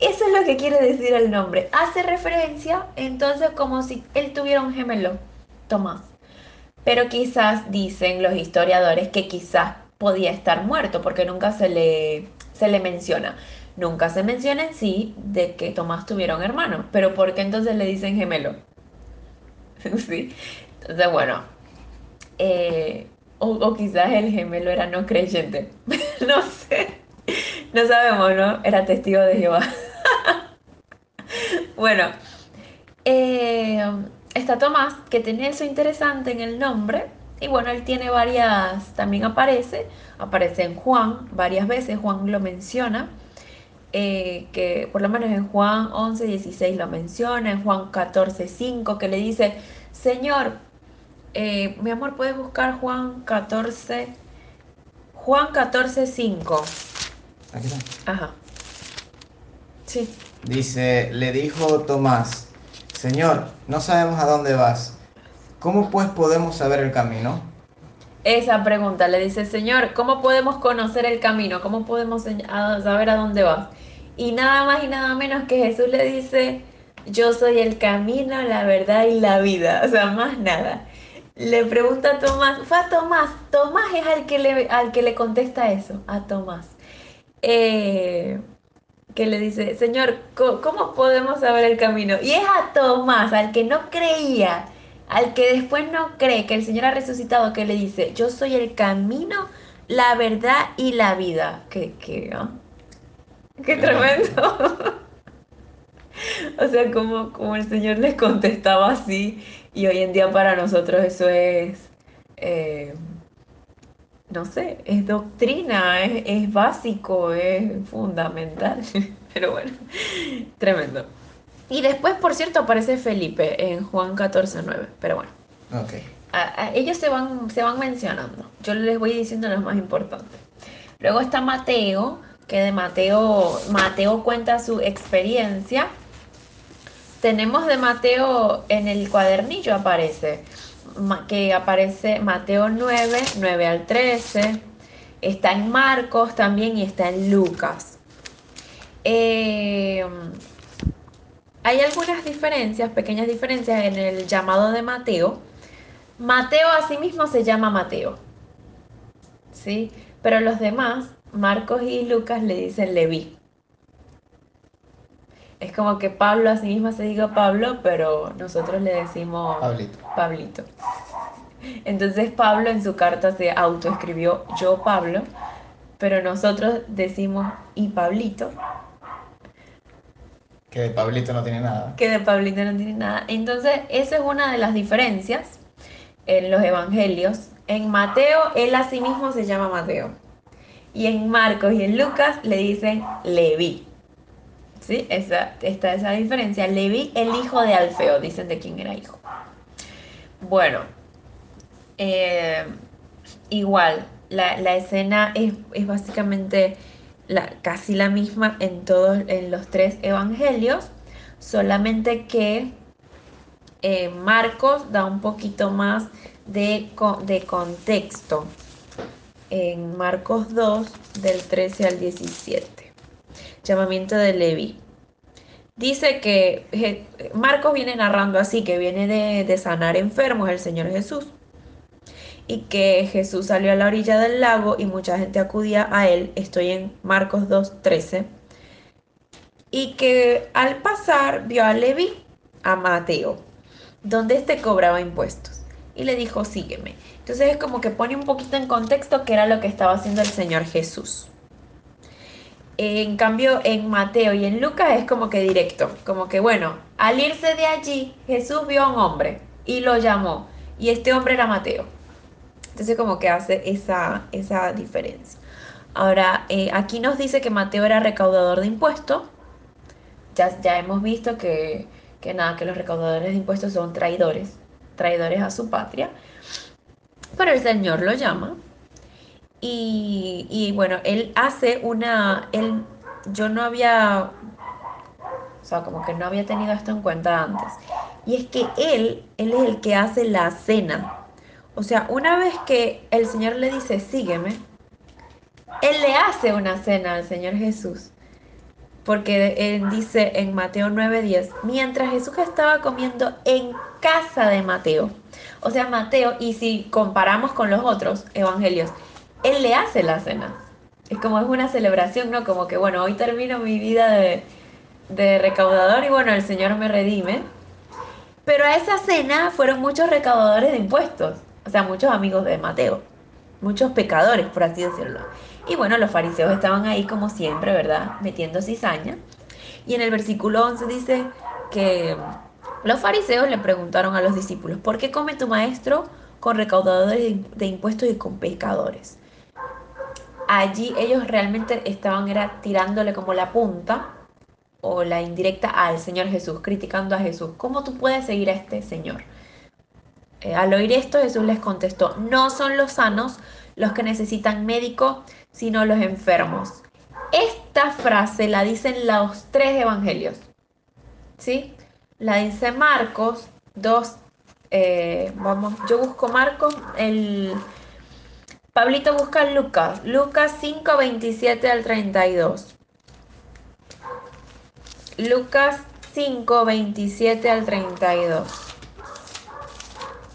Eso es lo que quiere decir el nombre. Hace referencia entonces como si él tuviera un gemelo, Tomás. Pero quizás dicen los historiadores que quizás podía estar muerto porque nunca se le, se le menciona. Nunca se menciona en sí de que Tomás tuviera un hermano. Pero ¿por qué entonces le dicen gemelo? sí. Entonces, bueno. Eh, o, quizás el gemelo era no creyente. no sé. No sabemos, ¿no? Era testigo de Jehová. bueno, eh, está Tomás, que tiene eso interesante en el nombre. Y bueno, él tiene varias, también aparece, aparece en Juan varias veces, Juan lo menciona, eh, que por lo menos en Juan 11, 16 lo menciona, en Juan 14, 5, que le dice, Señor, eh, mi amor, puedes buscar Juan 14, Juan 14, 5. Aquí está. Ajá. Sí. Dice, le dijo Tomás, Señor, no sabemos a dónde vas. ¿Cómo pues podemos saber el camino? Esa pregunta le dice, Señor, ¿cómo podemos conocer el camino? ¿Cómo podemos saber a dónde vas? Y nada más y nada menos que Jesús le dice, yo soy el camino, la verdad y la vida. O sea, más nada. Le pregunta a Tomás, fue a Tomás, Tomás es al que le, al que le contesta eso, a Tomás. Eh, que le dice, Señor, ¿cómo podemos saber el camino? Y es a Tomás, al que no creía, al que después no cree que el Señor ha resucitado, que le dice, yo soy el camino, la verdad y la vida. Qué, qué, ¿ah? qué tremendo. o sea, como, como el Señor les contestaba así, y hoy en día para nosotros eso es... Eh, no sé, es doctrina, es, básico, es fundamental. Pero bueno, tremendo. Y después, por cierto, aparece Felipe en Juan 14, 9. Pero bueno. Okay. ellos se van, se van mencionando. Yo les voy diciendo los más importantes. Luego está Mateo, que de Mateo, Mateo cuenta su experiencia. Tenemos de Mateo en el cuadernillo aparece que aparece Mateo 9, 9 al 13, está en Marcos también y está en Lucas. Eh, hay algunas diferencias, pequeñas diferencias en el llamado de Mateo. Mateo asimismo se llama Mateo. ¿Sí? Pero los demás, Marcos y Lucas, le dicen Leví. Es como que Pablo asimismo se diga Pablo, pero nosotros le decimos Pablito. Pablito. Entonces Pablo en su carta se autoescribió yo Pablo, pero nosotros decimos y Pablito, Que de Pablito no tiene nada. que de Pablito no tiene nada. Entonces, esa es una de las diferencias en los evangelios. En Mateo, él a sí mismo se llama Mateo. Y en Marcos y en Lucas le dicen Leví. ¿Sí? Esa, está esa diferencia. Leví, el hijo de Alfeo, dicen de quién era hijo. Bueno, eh, igual, la, la escena es, es básicamente la, casi la misma en todos, en los tres evangelios, solamente que eh, Marcos da un poquito más de, de contexto. En Marcos 2, del 13 al 17. Llamamiento de Leví. Dice que Je- Marcos viene narrando así, que viene de, sanar enfermos el Señor Jesús. Y que Jesús salió a la orilla del lago y mucha gente acudía a él. Estoy en Marcos 2, 13. Y que al pasar vio a Leví, a Mateo, donde éste cobraba impuestos. Y le dijo, sígueme. Entonces es como que pone un poquito en contexto qué era lo que estaba haciendo el Señor Jesús. En cambio, en Mateo y en Lucas es como que directo, como que bueno, al irse de allí, Jesús vio a un hombre y lo llamó, y este hombre era Mateo. Entonces como que hace esa, esa diferencia. Ahora, eh, aquí nos dice que Mateo era recaudador de impuestos. Ya, ya hemos visto que, que nada, que los recaudadores de impuestos son traidores, traidores a su patria. Pero el Señor lo llama y, bueno, él hace una, él, yo no había, o sea, como que no había tenido esto en cuenta antes. Y es que él, él es el que hace la cena. O sea, una vez que el Señor le dice, sígueme, él le hace una cena al Señor Jesús. Porque él dice en Mateo 9:10, mientras Jesús estaba comiendo en casa de Mateo. O sea, Mateo, y si comparamos con los otros evangelios, él le hace la cena. Es como es una celebración, ¿no? Como que, bueno, hoy termino mi vida de, de recaudador y bueno, el Señor me redime. Pero a esa cena fueron muchos recaudadores de impuestos, o sea, muchos amigos de Mateo, muchos pecadores, por así decirlo. Y bueno, los fariseos estaban ahí como siempre, ¿verdad? Metiendo cizaña. Y en el versículo 11 dice que los fariseos le preguntaron a los discípulos, ¿por qué come tu maestro con recaudadores de impuestos y con pecadores? Allí ellos realmente estaban era tirándole como la punta o la indirecta al Señor Jesús, criticando a Jesús. ¿Cómo tú puedes seguir a este Señor? Eh, al oír esto, Jesús les contestó, no son los sanos los que necesitan médico, sino los enfermos. Esta frase la dicen los tres evangelios. ¿Sí? La dice Marcos 2. eh, vamos, yo busco Marcos, el Pablito busca Lucas, Lucas 5, 27 al 32. Lucas 5, 27 al 32.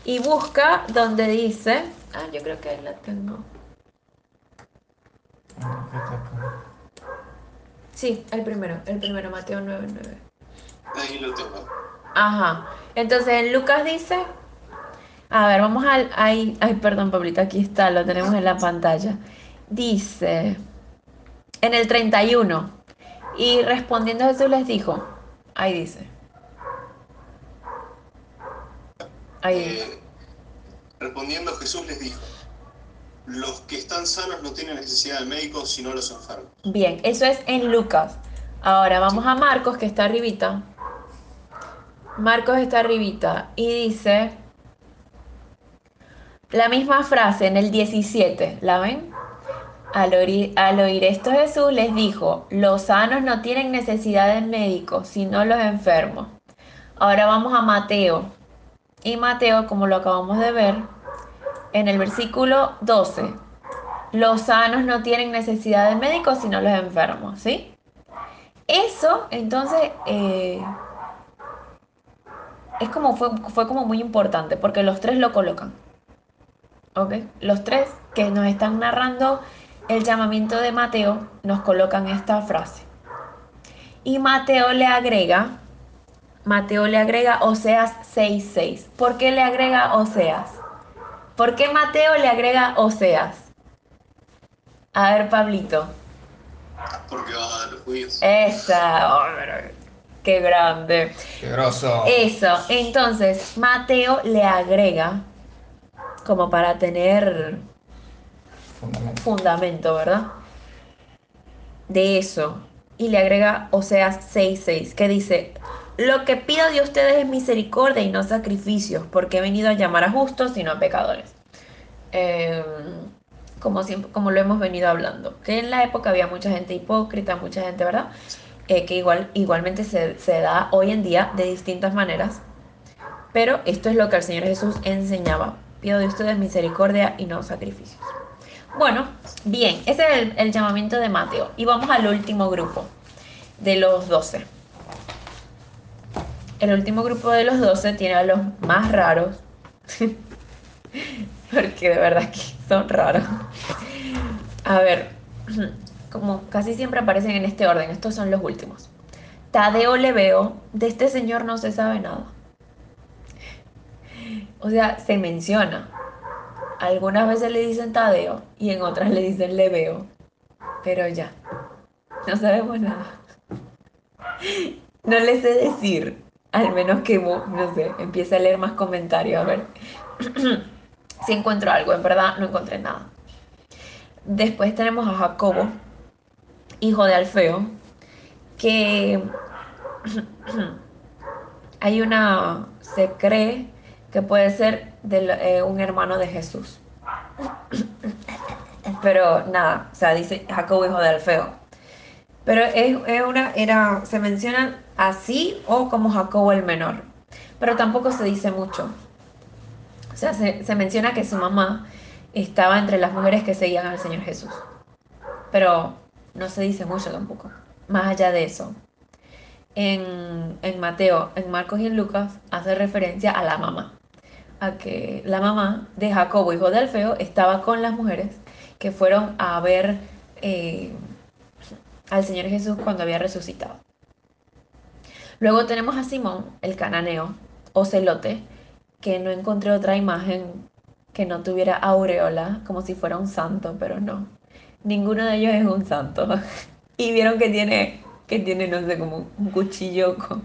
Y busca donde dice, ah, yo creo que ahí la tengo. Sí, el primero, el primero, Mateo 9, 9. Ahí lo tengo. Ajá. Entonces en Lucas dice, a ver, vamos al, ay, ay, perdón, Pablito, aquí está, lo tenemos en la pantalla. Dice, en el 31, y respondiendo Jesús les dijo, ahí dice. Ahí dice. Eh, respondiendo Jesús les dijo, los que están sanos no tienen necesidad de médicos sino los enfermos. Bien, eso es en Lucas. Ahora vamos a Marcos, que está arribita. Marcos está arribita y dice la misma frase en el 17, ¿la ven? Al oír, esto Jesús les dijo, los sanos no tienen necesidad de médicos, sino los enfermos. Ahora vamos a Mateo. Y Mateo, como lo acabamos de ver, en el versículo 12, los sanos no tienen necesidad de médicos, sino los enfermos, ¿sí? Eso, entonces, eh, es como fue como muy importante porque los tres lo colocan. ¿Ok? Los tres que nos están narrando el llamamiento de Mateo nos colocan esta frase. Y Mateo le agrega, Mateo le agrega Oseas 6.6. ¿Por qué le agrega Oseas? ¿Por qué Mateo le agrega Oseas? A ver, Pablito. Porque va a los judíos. Esa, oh, qué grande. Qué grosso. Eso, entonces Mateo le agrega como para tener Fundamento. fundamento, ¿verdad? De eso. Y le agrega Oseas 6:6, que dice, lo que pido de ustedes es misericordia y no sacrificios, porque he venido a llamar a justos y no a pecadores. Eh, como, siempre, como lo hemos venido hablando, que en la época había mucha gente hipócrita, mucha gente, ¿verdad? Eh, que igual, igualmente se, se da hoy en día de distintas maneras. Pero esto es lo que el Señor Jesús enseñaba. Pido de ustedes misericordia y no sacrificios. Bueno, bien, ese es el, llamamiento de Mateo. Y vamos al último grupo, de los doce. El último grupo de los doce tiene a los más raros. Porque de verdad que son raros. A ver, como casi siempre aparecen en este orden, estos son los últimos. Tadeo le veo, de este señor no se sabe nada. O sea, se menciona. Algunas veces le dicen Tadeo y en otras le dicen le veo. Pero ya, no sabemos nada. No le sé decir, al menos que, no sé, empiece a leer más comentarios, a ver si encuentro algo. En verdad, no encontré nada. Después tenemos a Jacobo, hijo de Alfeo, que hay una, se cree que puede ser eh, un hermano de Jesús. Pero nada, o sea, dice Jacobo, hijo de Alfeo. Pero es, es una, era, se menciona así o como Jacobo el menor. Pero tampoco se dice mucho. O sea, se, se menciona que su mamá estaba entre las mujeres que seguían al Señor Jesús. Pero no se dice mucho tampoco. Más allá de eso. En, en, Mateo, en Marcos y en Lucas hace referencia a la mamá. A que la mamá de Jacobo, hijo de Alfeo, estaba con las mujeres que fueron a ver eh, al Señor Jesús cuando había resucitado. Luego tenemos a Simón, el cananeo, o celote, que no encontré otra imagen que no tuviera aureola, como si fuera un santo, pero no. Ninguno de ellos es un santo. Y vieron que tiene, que tiene, no sé, como un cuchillo con.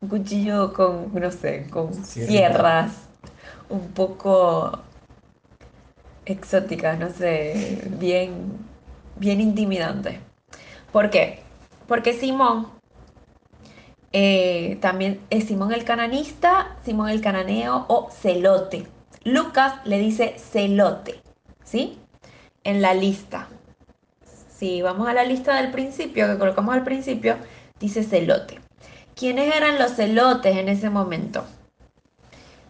Un cuchillo con, no sé, con Sierra. sierras. Un poco exóticas, no sé, bien, bien intimidante. ¿Por qué? Porque Simón eh, también es Simón el cananista, Simón el cananeo o celote. Lucas le dice celote, ¿sí? En la lista. Si vamos a la lista del principio, que colocamos al principio, dice celote. ¿Quiénes eran los celotes en ese momento?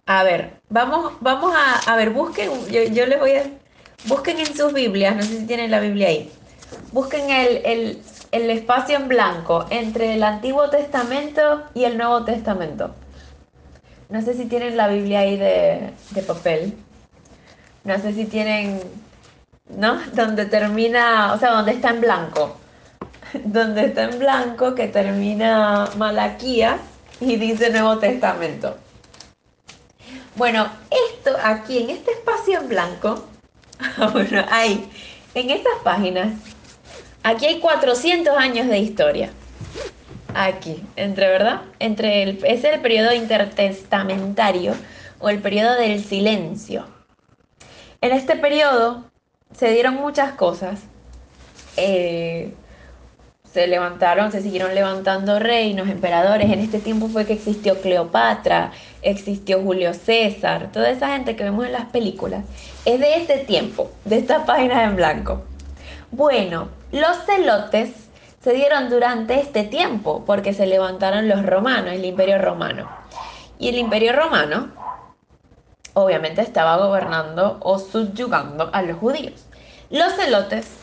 A ver, vamos, vamos a, a ver, busquen, yo, les voy a, busquen en sus Biblias, no sé si tienen la Biblia ahí, busquen el, el, el espacio en blanco entre el Antiguo Testamento y el Nuevo Testamento. No sé si tienen la Biblia ahí de, de papel. No sé si tienen, ¿no? Donde termina, o sea, donde está en blanco. Donde está en blanco que termina Malaquías y dice Nuevo Testamento. Bueno, esto aquí en este espacio en blanco, bueno, hay en estas páginas, aquí hay 400 años de historia. Aquí, entre verdad, entre el, es el periodo intertestamentario o el periodo del silencio. En este periodo se dieron muchas cosas. Eh, se levantaron, se siguieron levantando reinos, emperadores. En este tiempo fue que existió Cleopatra, existió Julio César, toda esa gente que vemos en las películas. Es de este tiempo, de estas páginas en blanco. Bueno, los celotes se dieron durante este tiempo porque se levantaron los romanos, el imperio romano. Y el imperio romano obviamente estaba gobernando o subyugando a los judíos. Los celotes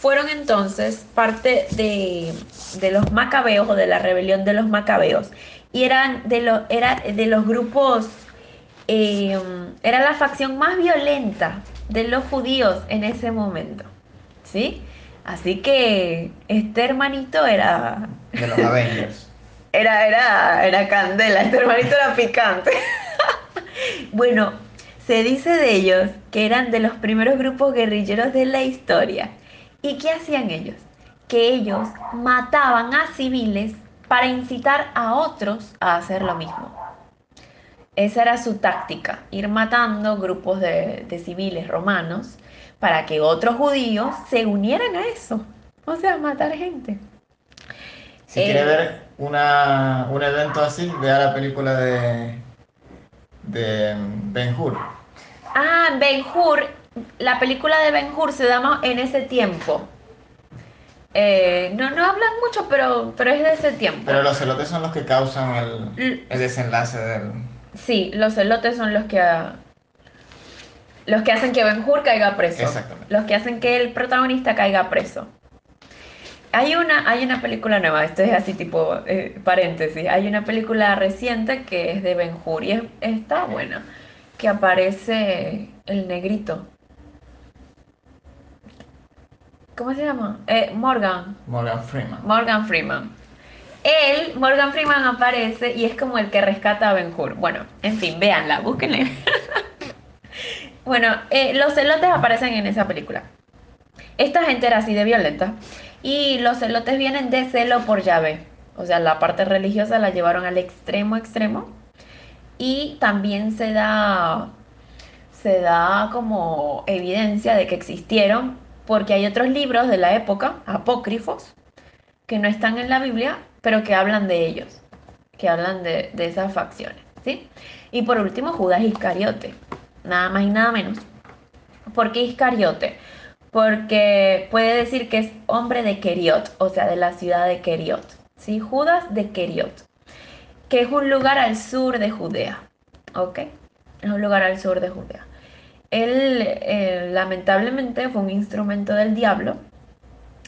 fueron entonces parte de, de, los macabeos o de la rebelión de los macabeos, y eran de, los era de los grupos, eh, era la facción más violenta de los judíos en ese momento, ¿sí? Así que este hermanito era... De los Avengers. Era, era, era candela, este hermanito era picante. bueno, se dice de ellos que eran de los primeros grupos guerrilleros de la historia. ¿Y qué hacían ellos? Que ellos mataban a civiles para incitar a otros a hacer lo mismo. Esa era su táctica, ir matando grupos de, civiles romanos para que otros judíos se unieran a eso. O sea, matar gente. Si quiere eh, ver una, un evento así, vea la película de, de Ben Hur. Ah, Ben Hur, la película de Ben Hur se da en ese tiempo. Eh, no, no hablan mucho, pero, pero es de ese tiempo. Pero los celotes son los que causan el, el desenlace del... Sí, los celotes son los que... los que hacen que Ben Hur caiga preso. Exactamente. Los que hacen que el protagonista caiga preso. Hay una, hay una película nueva, esto es así tipo eh, paréntesis. Hay una película reciente que es de Ben Hur y está buena. Que aparece el negrito. ¿Cómo se llama? Eh, Morgan. Morgan Freeman. Morgan Freeman. Él, Morgan Freeman, aparece y es como el que rescata a Ben Hur. Bueno, en fin, véanla, búsquenla. bueno, eh, los celotes aparecen en esa película. Esta gente era así de violenta. Y los celotes vienen de celo por llave. O sea, la parte religiosa la llevaron al extremo extremo. Y también se da, se da como evidencia de que existieron porque hay otros libros de la época, apócrifos, que no están en la Biblia, pero que hablan de ellos, que hablan de, esas facciones, ¿sí? Y por último, Judas Iscariote, nada más y nada menos. ¿Por qué Iscariote? Porque puede decir que es hombre de Keriot, o sea, de la ciudad de Keriot, ¿sí? Judas de Keriot, que es un lugar al sur de Judea, ¿ok? Es un lugar al sur de Judea. Él eh, lamentablemente fue un instrumento del diablo.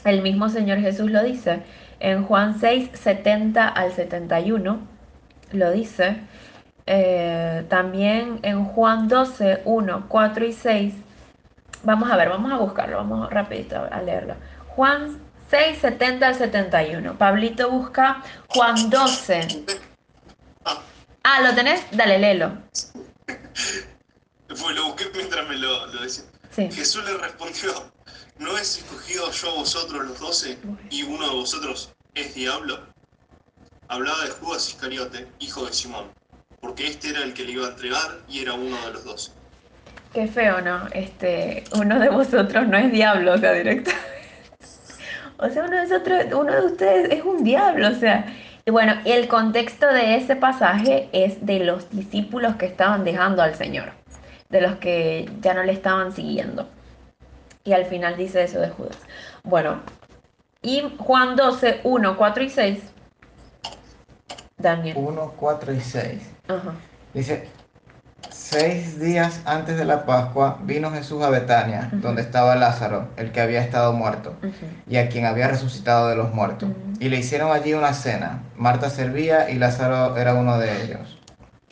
El mismo Señor Jesús lo dice en Juan 6, 70 al 71. Lo dice. Eh, también en Juan 12, 1, 4 y 6. Vamos a ver, vamos a buscarlo, vamos rapidito a leerlo. Juan 6, 70 al 71. Pablito busca Juan 12. Ah, ¿lo tenés? Dale, léelo. Pues lo busqué mientras me lo, decía. Jesús le respondió, ¿no es escogido yo a vosotros los doce y uno de vosotros es diablo? Hablaba de Judas Iscariote, hijo de Simón, porque este era el que le iba a entregar y era uno de los doce. Qué feo, ¿no? Este, uno de vosotros no es diablo, o sea, directamente. O sea, uno de, vosotros, uno de ustedes es un diablo, o sea. Y bueno, el contexto de ese pasaje es de los discípulos que estaban dejando al Señor de los que ya no le estaban siguiendo. Y al final dice eso de Judas. Bueno, y Juan 12, 1, 4 y 6. Daniel. 1, 4 y 6. Dice, seis días antes de la Pascua vino Jesús a Betania, donde estaba Lázaro, el que había estado muerto, y a quien había resucitado de los muertos. Y le hicieron allí una cena. Marta servía y Lázaro era uno de ellos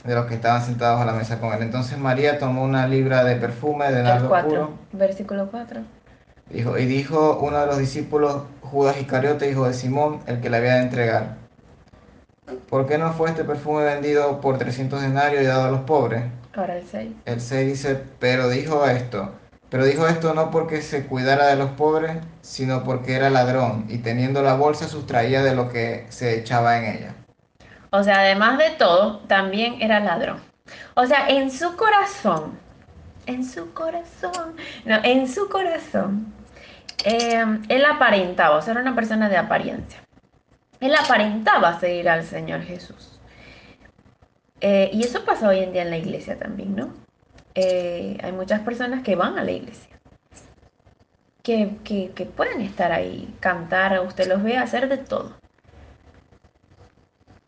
de los que estaban sentados a la mesa con él. Entonces María tomó una libra de perfume de nardo puro. Versículo 4. Dijo, y dijo uno de los discípulos, Judas Iscariote, hijo de Simón, el que le había de entregar. ¿Por qué no fue este perfume vendido por 300 denarios y dado a los pobres? Ahora el 6. El 6 dice, pero dijo esto. Pero dijo esto no porque se cuidara de los pobres, sino porque era ladrón y teniendo la bolsa sustraía de lo que se echaba en ella. O sea, además de todo, también era ladrón. O sea, en su corazón, en su corazón, no, en su corazón, eh, él aparentaba, o sea, era una persona de apariencia. Él aparentaba seguir al Señor Jesús. Eh, y eso pasa hoy en día en la iglesia también, ¿no? Eh, hay muchas personas que van a la iglesia, que, que pueden estar ahí, cantar, usted los ve hacer de todo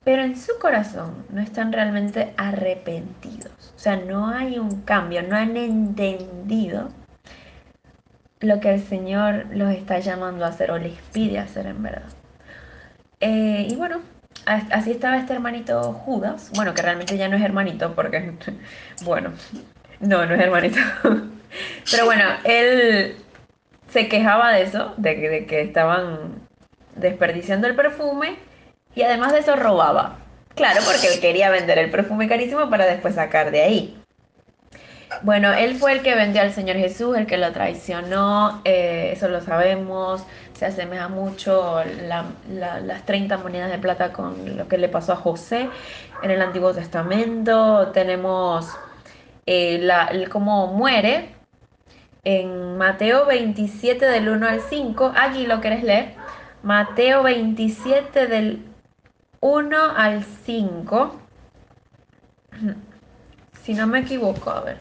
pero en su corazón no están realmente arrepentidos. O sea, no hay un cambio, no han entendido lo que el Señor los está llamando a hacer o les pide hacer en verdad. Eh, y bueno, así estaba este hermanito Judas, bueno, que realmente ya no es hermanito porque, bueno, no, no es hermanito. Pero bueno, él se quejaba de eso, de que, de que estaban desperdiciando el perfume y además de eso robaba. Claro, porque él quería vender el perfume carísimo para después sacar de ahí. Bueno, él fue el que vendió al Señor Jesús, el que lo traicionó, eh, eso lo sabemos, se asemeja mucho las 30 monedas de plata con lo que le pasó a José en el Antiguo Testamento. Tenemos eh, cómo muere en Mateo 27 del 1 al 5. Allí lo querés leer. Mateo 27 del 1 al 5. Si no me equivoco, a ver.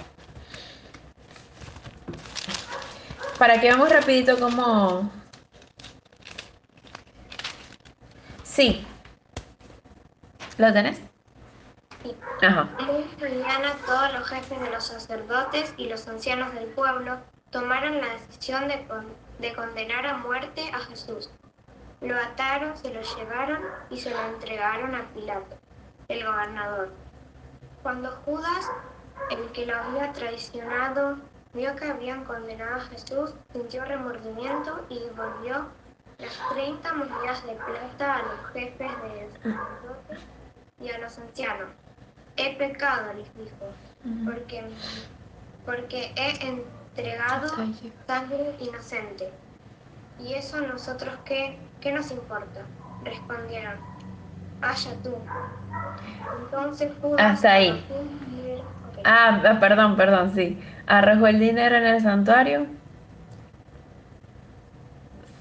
Para que veamos rapidito cómo... Sí. ¿Lo tenés? Sí. Ajá. mañana todos los jefes de los sacerdotes y los ancianos del pueblo tomaron la decisión de, de condenar a muerte a Jesús. Lo ataron, se lo llevaron y se lo entregaron a Pilato, el gobernador. Cuando Judas, el que lo había traicionado, Vio que habían condenado a Jesús, sintió remordimiento y devolvió las 30 monedas de plata a los jefes de sacerdotes y a los ancianos. He pecado, les dijo, porque, porque he entregado sangre inocente. ¿Y eso a nosotros qué, qué nos importa? Respondieron, vaya tú. Entonces Hasta ahí. Ah, ah, perdón, perdón, sí. Arrojó el dinero en el santuario,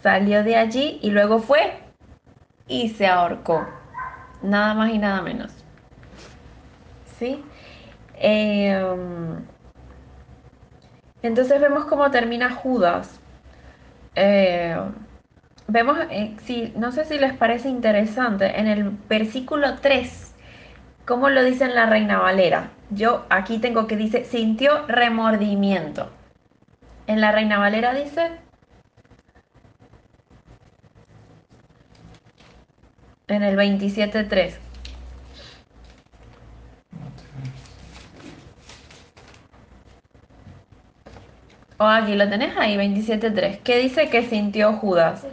salió de allí y luego fue y se ahorcó. Nada más y nada menos. ¿Sí? Em, entonces vemos cómo termina Judas. Eh, vemos, eh, si, no sé si les parece interesante, en el versículo 3, cómo lo dice en la Reina Valera. Yo aquí tengo que dice, sintió remordimiento. En la Reina Valera dice, en el 27.3. O aquí lo tenés ahí, 27.3. ¿Qué dice que sintió Judas?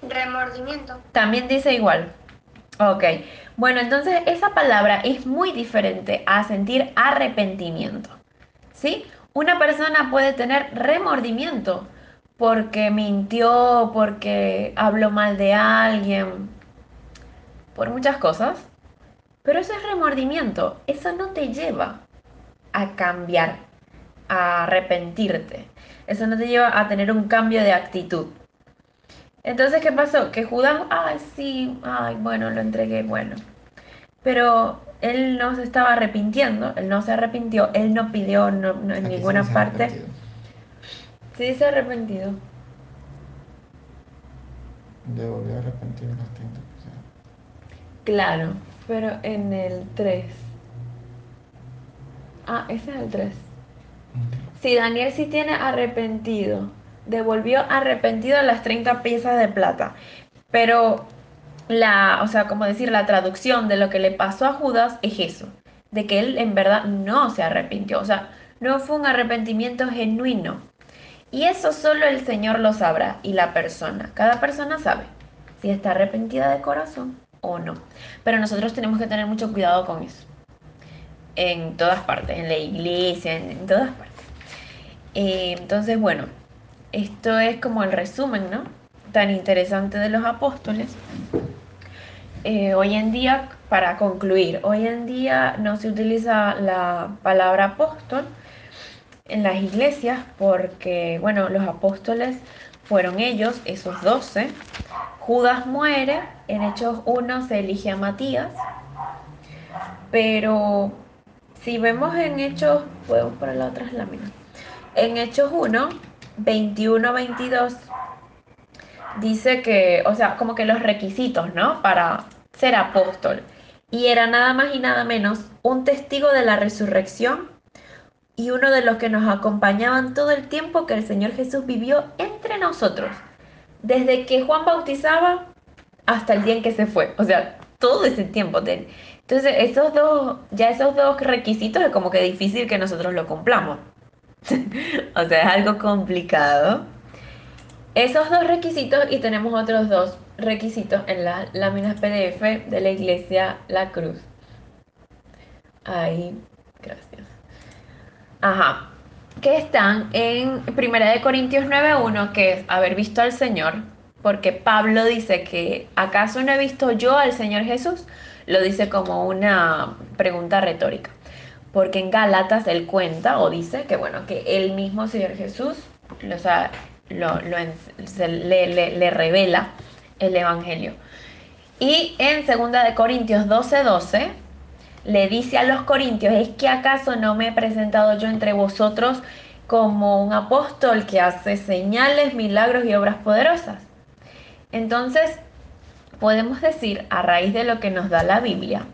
Remordimiento. También dice igual. Ok. Bueno, entonces esa palabra es muy diferente a sentir arrepentimiento. ¿Sí? Una persona puede tener remordimiento porque mintió, porque habló mal de alguien, por muchas cosas. Pero eso es remordimiento. Eso no te lleva a cambiar, a arrepentirte. Eso no te lleva a tener un cambio de actitud. Entonces, ¿qué pasó? Que Judas, ay, sí, ay, bueno, lo entregué, bueno. Pero él no se estaba arrepintiendo, él no se arrepintió, él no pidió en ninguna parte. Sí, dice arrepentido. Devolvió arrepentido en las 30 Claro, pero en el 3. Ah, ese es el 3. Sí, Daniel sí tiene arrepentido devolvió arrepentido las 30 piezas de plata. Pero la, o sea, como decir, la traducción de lo que le pasó a Judas es eso, de que él en verdad no se arrepintió, o sea, no fue un arrepentimiento genuino. Y eso solo el Señor lo sabrá y la persona, cada persona sabe si está arrepentida de corazón o no. Pero nosotros tenemos que tener mucho cuidado con eso. En todas partes, en la iglesia, en, todas partes. Eh, entonces, bueno, esto es como el resumen, ¿no? Tan interesante de los apóstoles. Eh, hoy en día, para concluir, hoy en día no se utiliza la palabra apóstol en las iglesias porque, bueno, los apóstoles fueron ellos, esos doce. Judas muere, en Hechos 1 se elige a Matías, pero si vemos en Hechos, podemos poner la otra lámina. En Hechos 1 21-22 dice que, o sea, como que los requisitos, ¿no? Para ser apóstol. Y era nada más y nada menos un testigo de la resurrección y uno de los que nos acompañaban todo el tiempo que el Señor Jesús vivió entre nosotros. Desde que Juan bautizaba hasta el día en que se fue. O sea, todo ese tiempo. Entonces, esos dos, ya esos dos requisitos es como que difícil que nosotros lo cumplamos. o sea, es algo complicado. Esos dos requisitos y tenemos otros dos requisitos en las láminas PDF de la iglesia La Cruz. Ahí, gracias. Ajá. Que están en 1 Corintios 9.1, que es haber visto al Señor, porque Pablo dice que ¿acaso no he visto yo al Señor Jesús? Lo dice como una pregunta retórica. Porque en Gálatas él cuenta o dice que bueno, que el mismo Señor Jesús lo, le, le, revela el Evangelio. Y en 2 Corintios 12:12 12, le dice a los corintios, ¿es que acaso no me he presentado yo entre vosotros como un apóstol que hace señales, milagros y obras poderosas? Entonces, podemos decir, a raíz de lo que nos da la Biblia,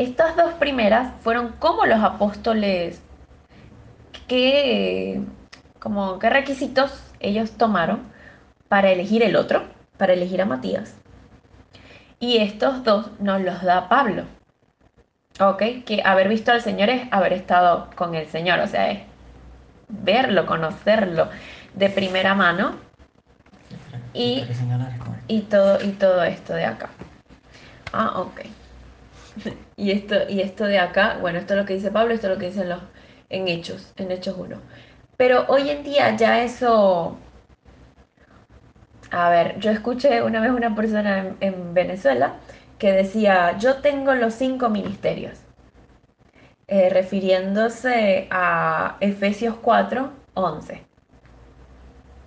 estas dos primeras fueron como los apóstoles, qué, como, qué requisitos ellos tomaron para elegir el otro, para elegir a Matías. Y estos dos nos los da Pablo. ¿Ok? Que haber visto al Señor es haber estado con el Señor, o sea, es verlo, conocerlo de primera mano y, y, todo, y todo esto de acá. Ah, ok. Y, esto, y esto de acá, bueno, esto es lo que dice Pablo, esto es lo que dicen los en Hechos, en Hechos 1. Pero hoy en día ya eso... A ver, yo escuché una vez una persona en Venezuela que decía, yo tengo los cinco ministerios, eh, refiriéndose a Efesios 4, 11.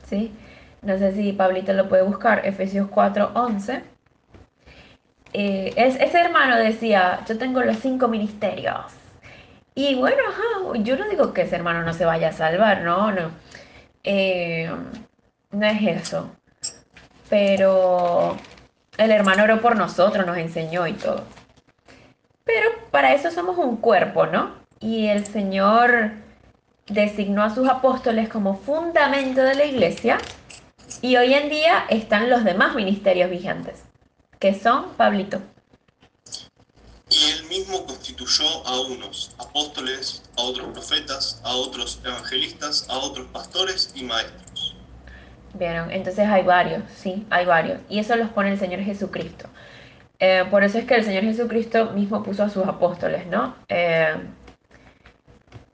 ¿Sí? No sé si Pablito lo puede buscar, Efesios 4, 11. Eh, ese hermano decía, yo tengo los cinco ministerios. Y bueno, yo no digo que ese hermano no se vaya a salvar, no, no. Eh, no es eso. Pero el hermano oró por nosotros, nos enseñó y todo. Pero para eso somos un cuerpo, ¿no? Y el Señor designó a sus apóstoles como fundamento de la iglesia. Y hoy en día están los demás ministerios vigentes, que son, Pablito. Y él mismo constituyó a unos apóstoles, a otros profetas, a otros evangelistas, a otros pastores y maestros ¿Vieron? Entonces hay varios, sí, hay varios. Y eso los pone el Señor Jesucristo. Eh, por eso es que el Señor Jesucristo mismo puso a sus apóstoles, ¿no? Eh,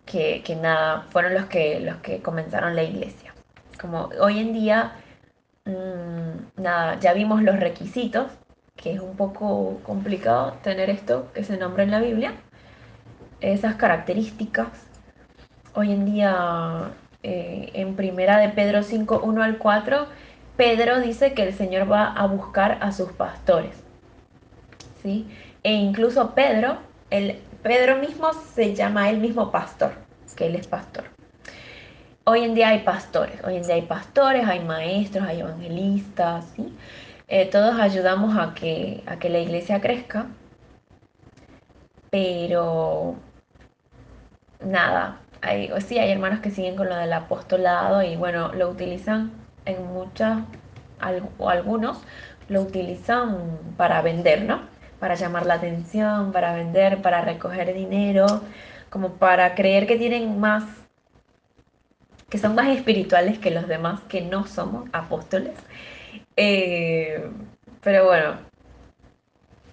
que, nada, fueron los que, los que comenzaron la iglesia. Como hoy en día, mm, nada, ya vimos los requisitos, que es un poco complicado tener esto que se nombra en la Biblia, esas características. Hoy en día eh, en primera de Pedro 5, 1 al 4, Pedro dice que el Señor va a buscar a sus pastores. ¿sí? E incluso Pedro, el, Pedro mismo se llama él mismo pastor, que él es pastor. Hoy en día hay pastores, hoy en día hay pastores, hay maestros, hay evangelistas, ¿sí? Eh, todos ayudamos a que, a que la iglesia crezca, pero nada, hay, sí, hay hermanos que siguen con lo del apostolado y bueno, lo utilizan en muchas, o algunos lo utilizan para vender, ¿no? Para llamar la atención, para vender, para recoger dinero, como para creer que tienen más, que son más espirituales que los demás, que no somos apóstoles. Eh, pero bueno,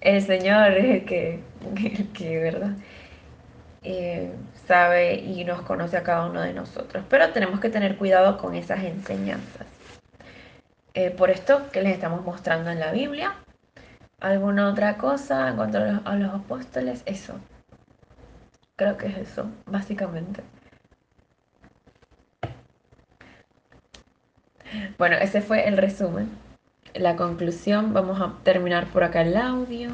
el Señor es que, que, ¿verdad? Eh, sabe y nos conoce a cada uno de nosotros. Pero tenemos que tener cuidado con esas enseñanzas. Eh, por esto que les estamos mostrando en la Biblia. ¿Alguna otra cosa en cuanto a los, apóstoles? Eso. Creo que es eso, básicamente. Bueno, ese fue el resumen. La conclusión, vamos a terminar por acá el audio.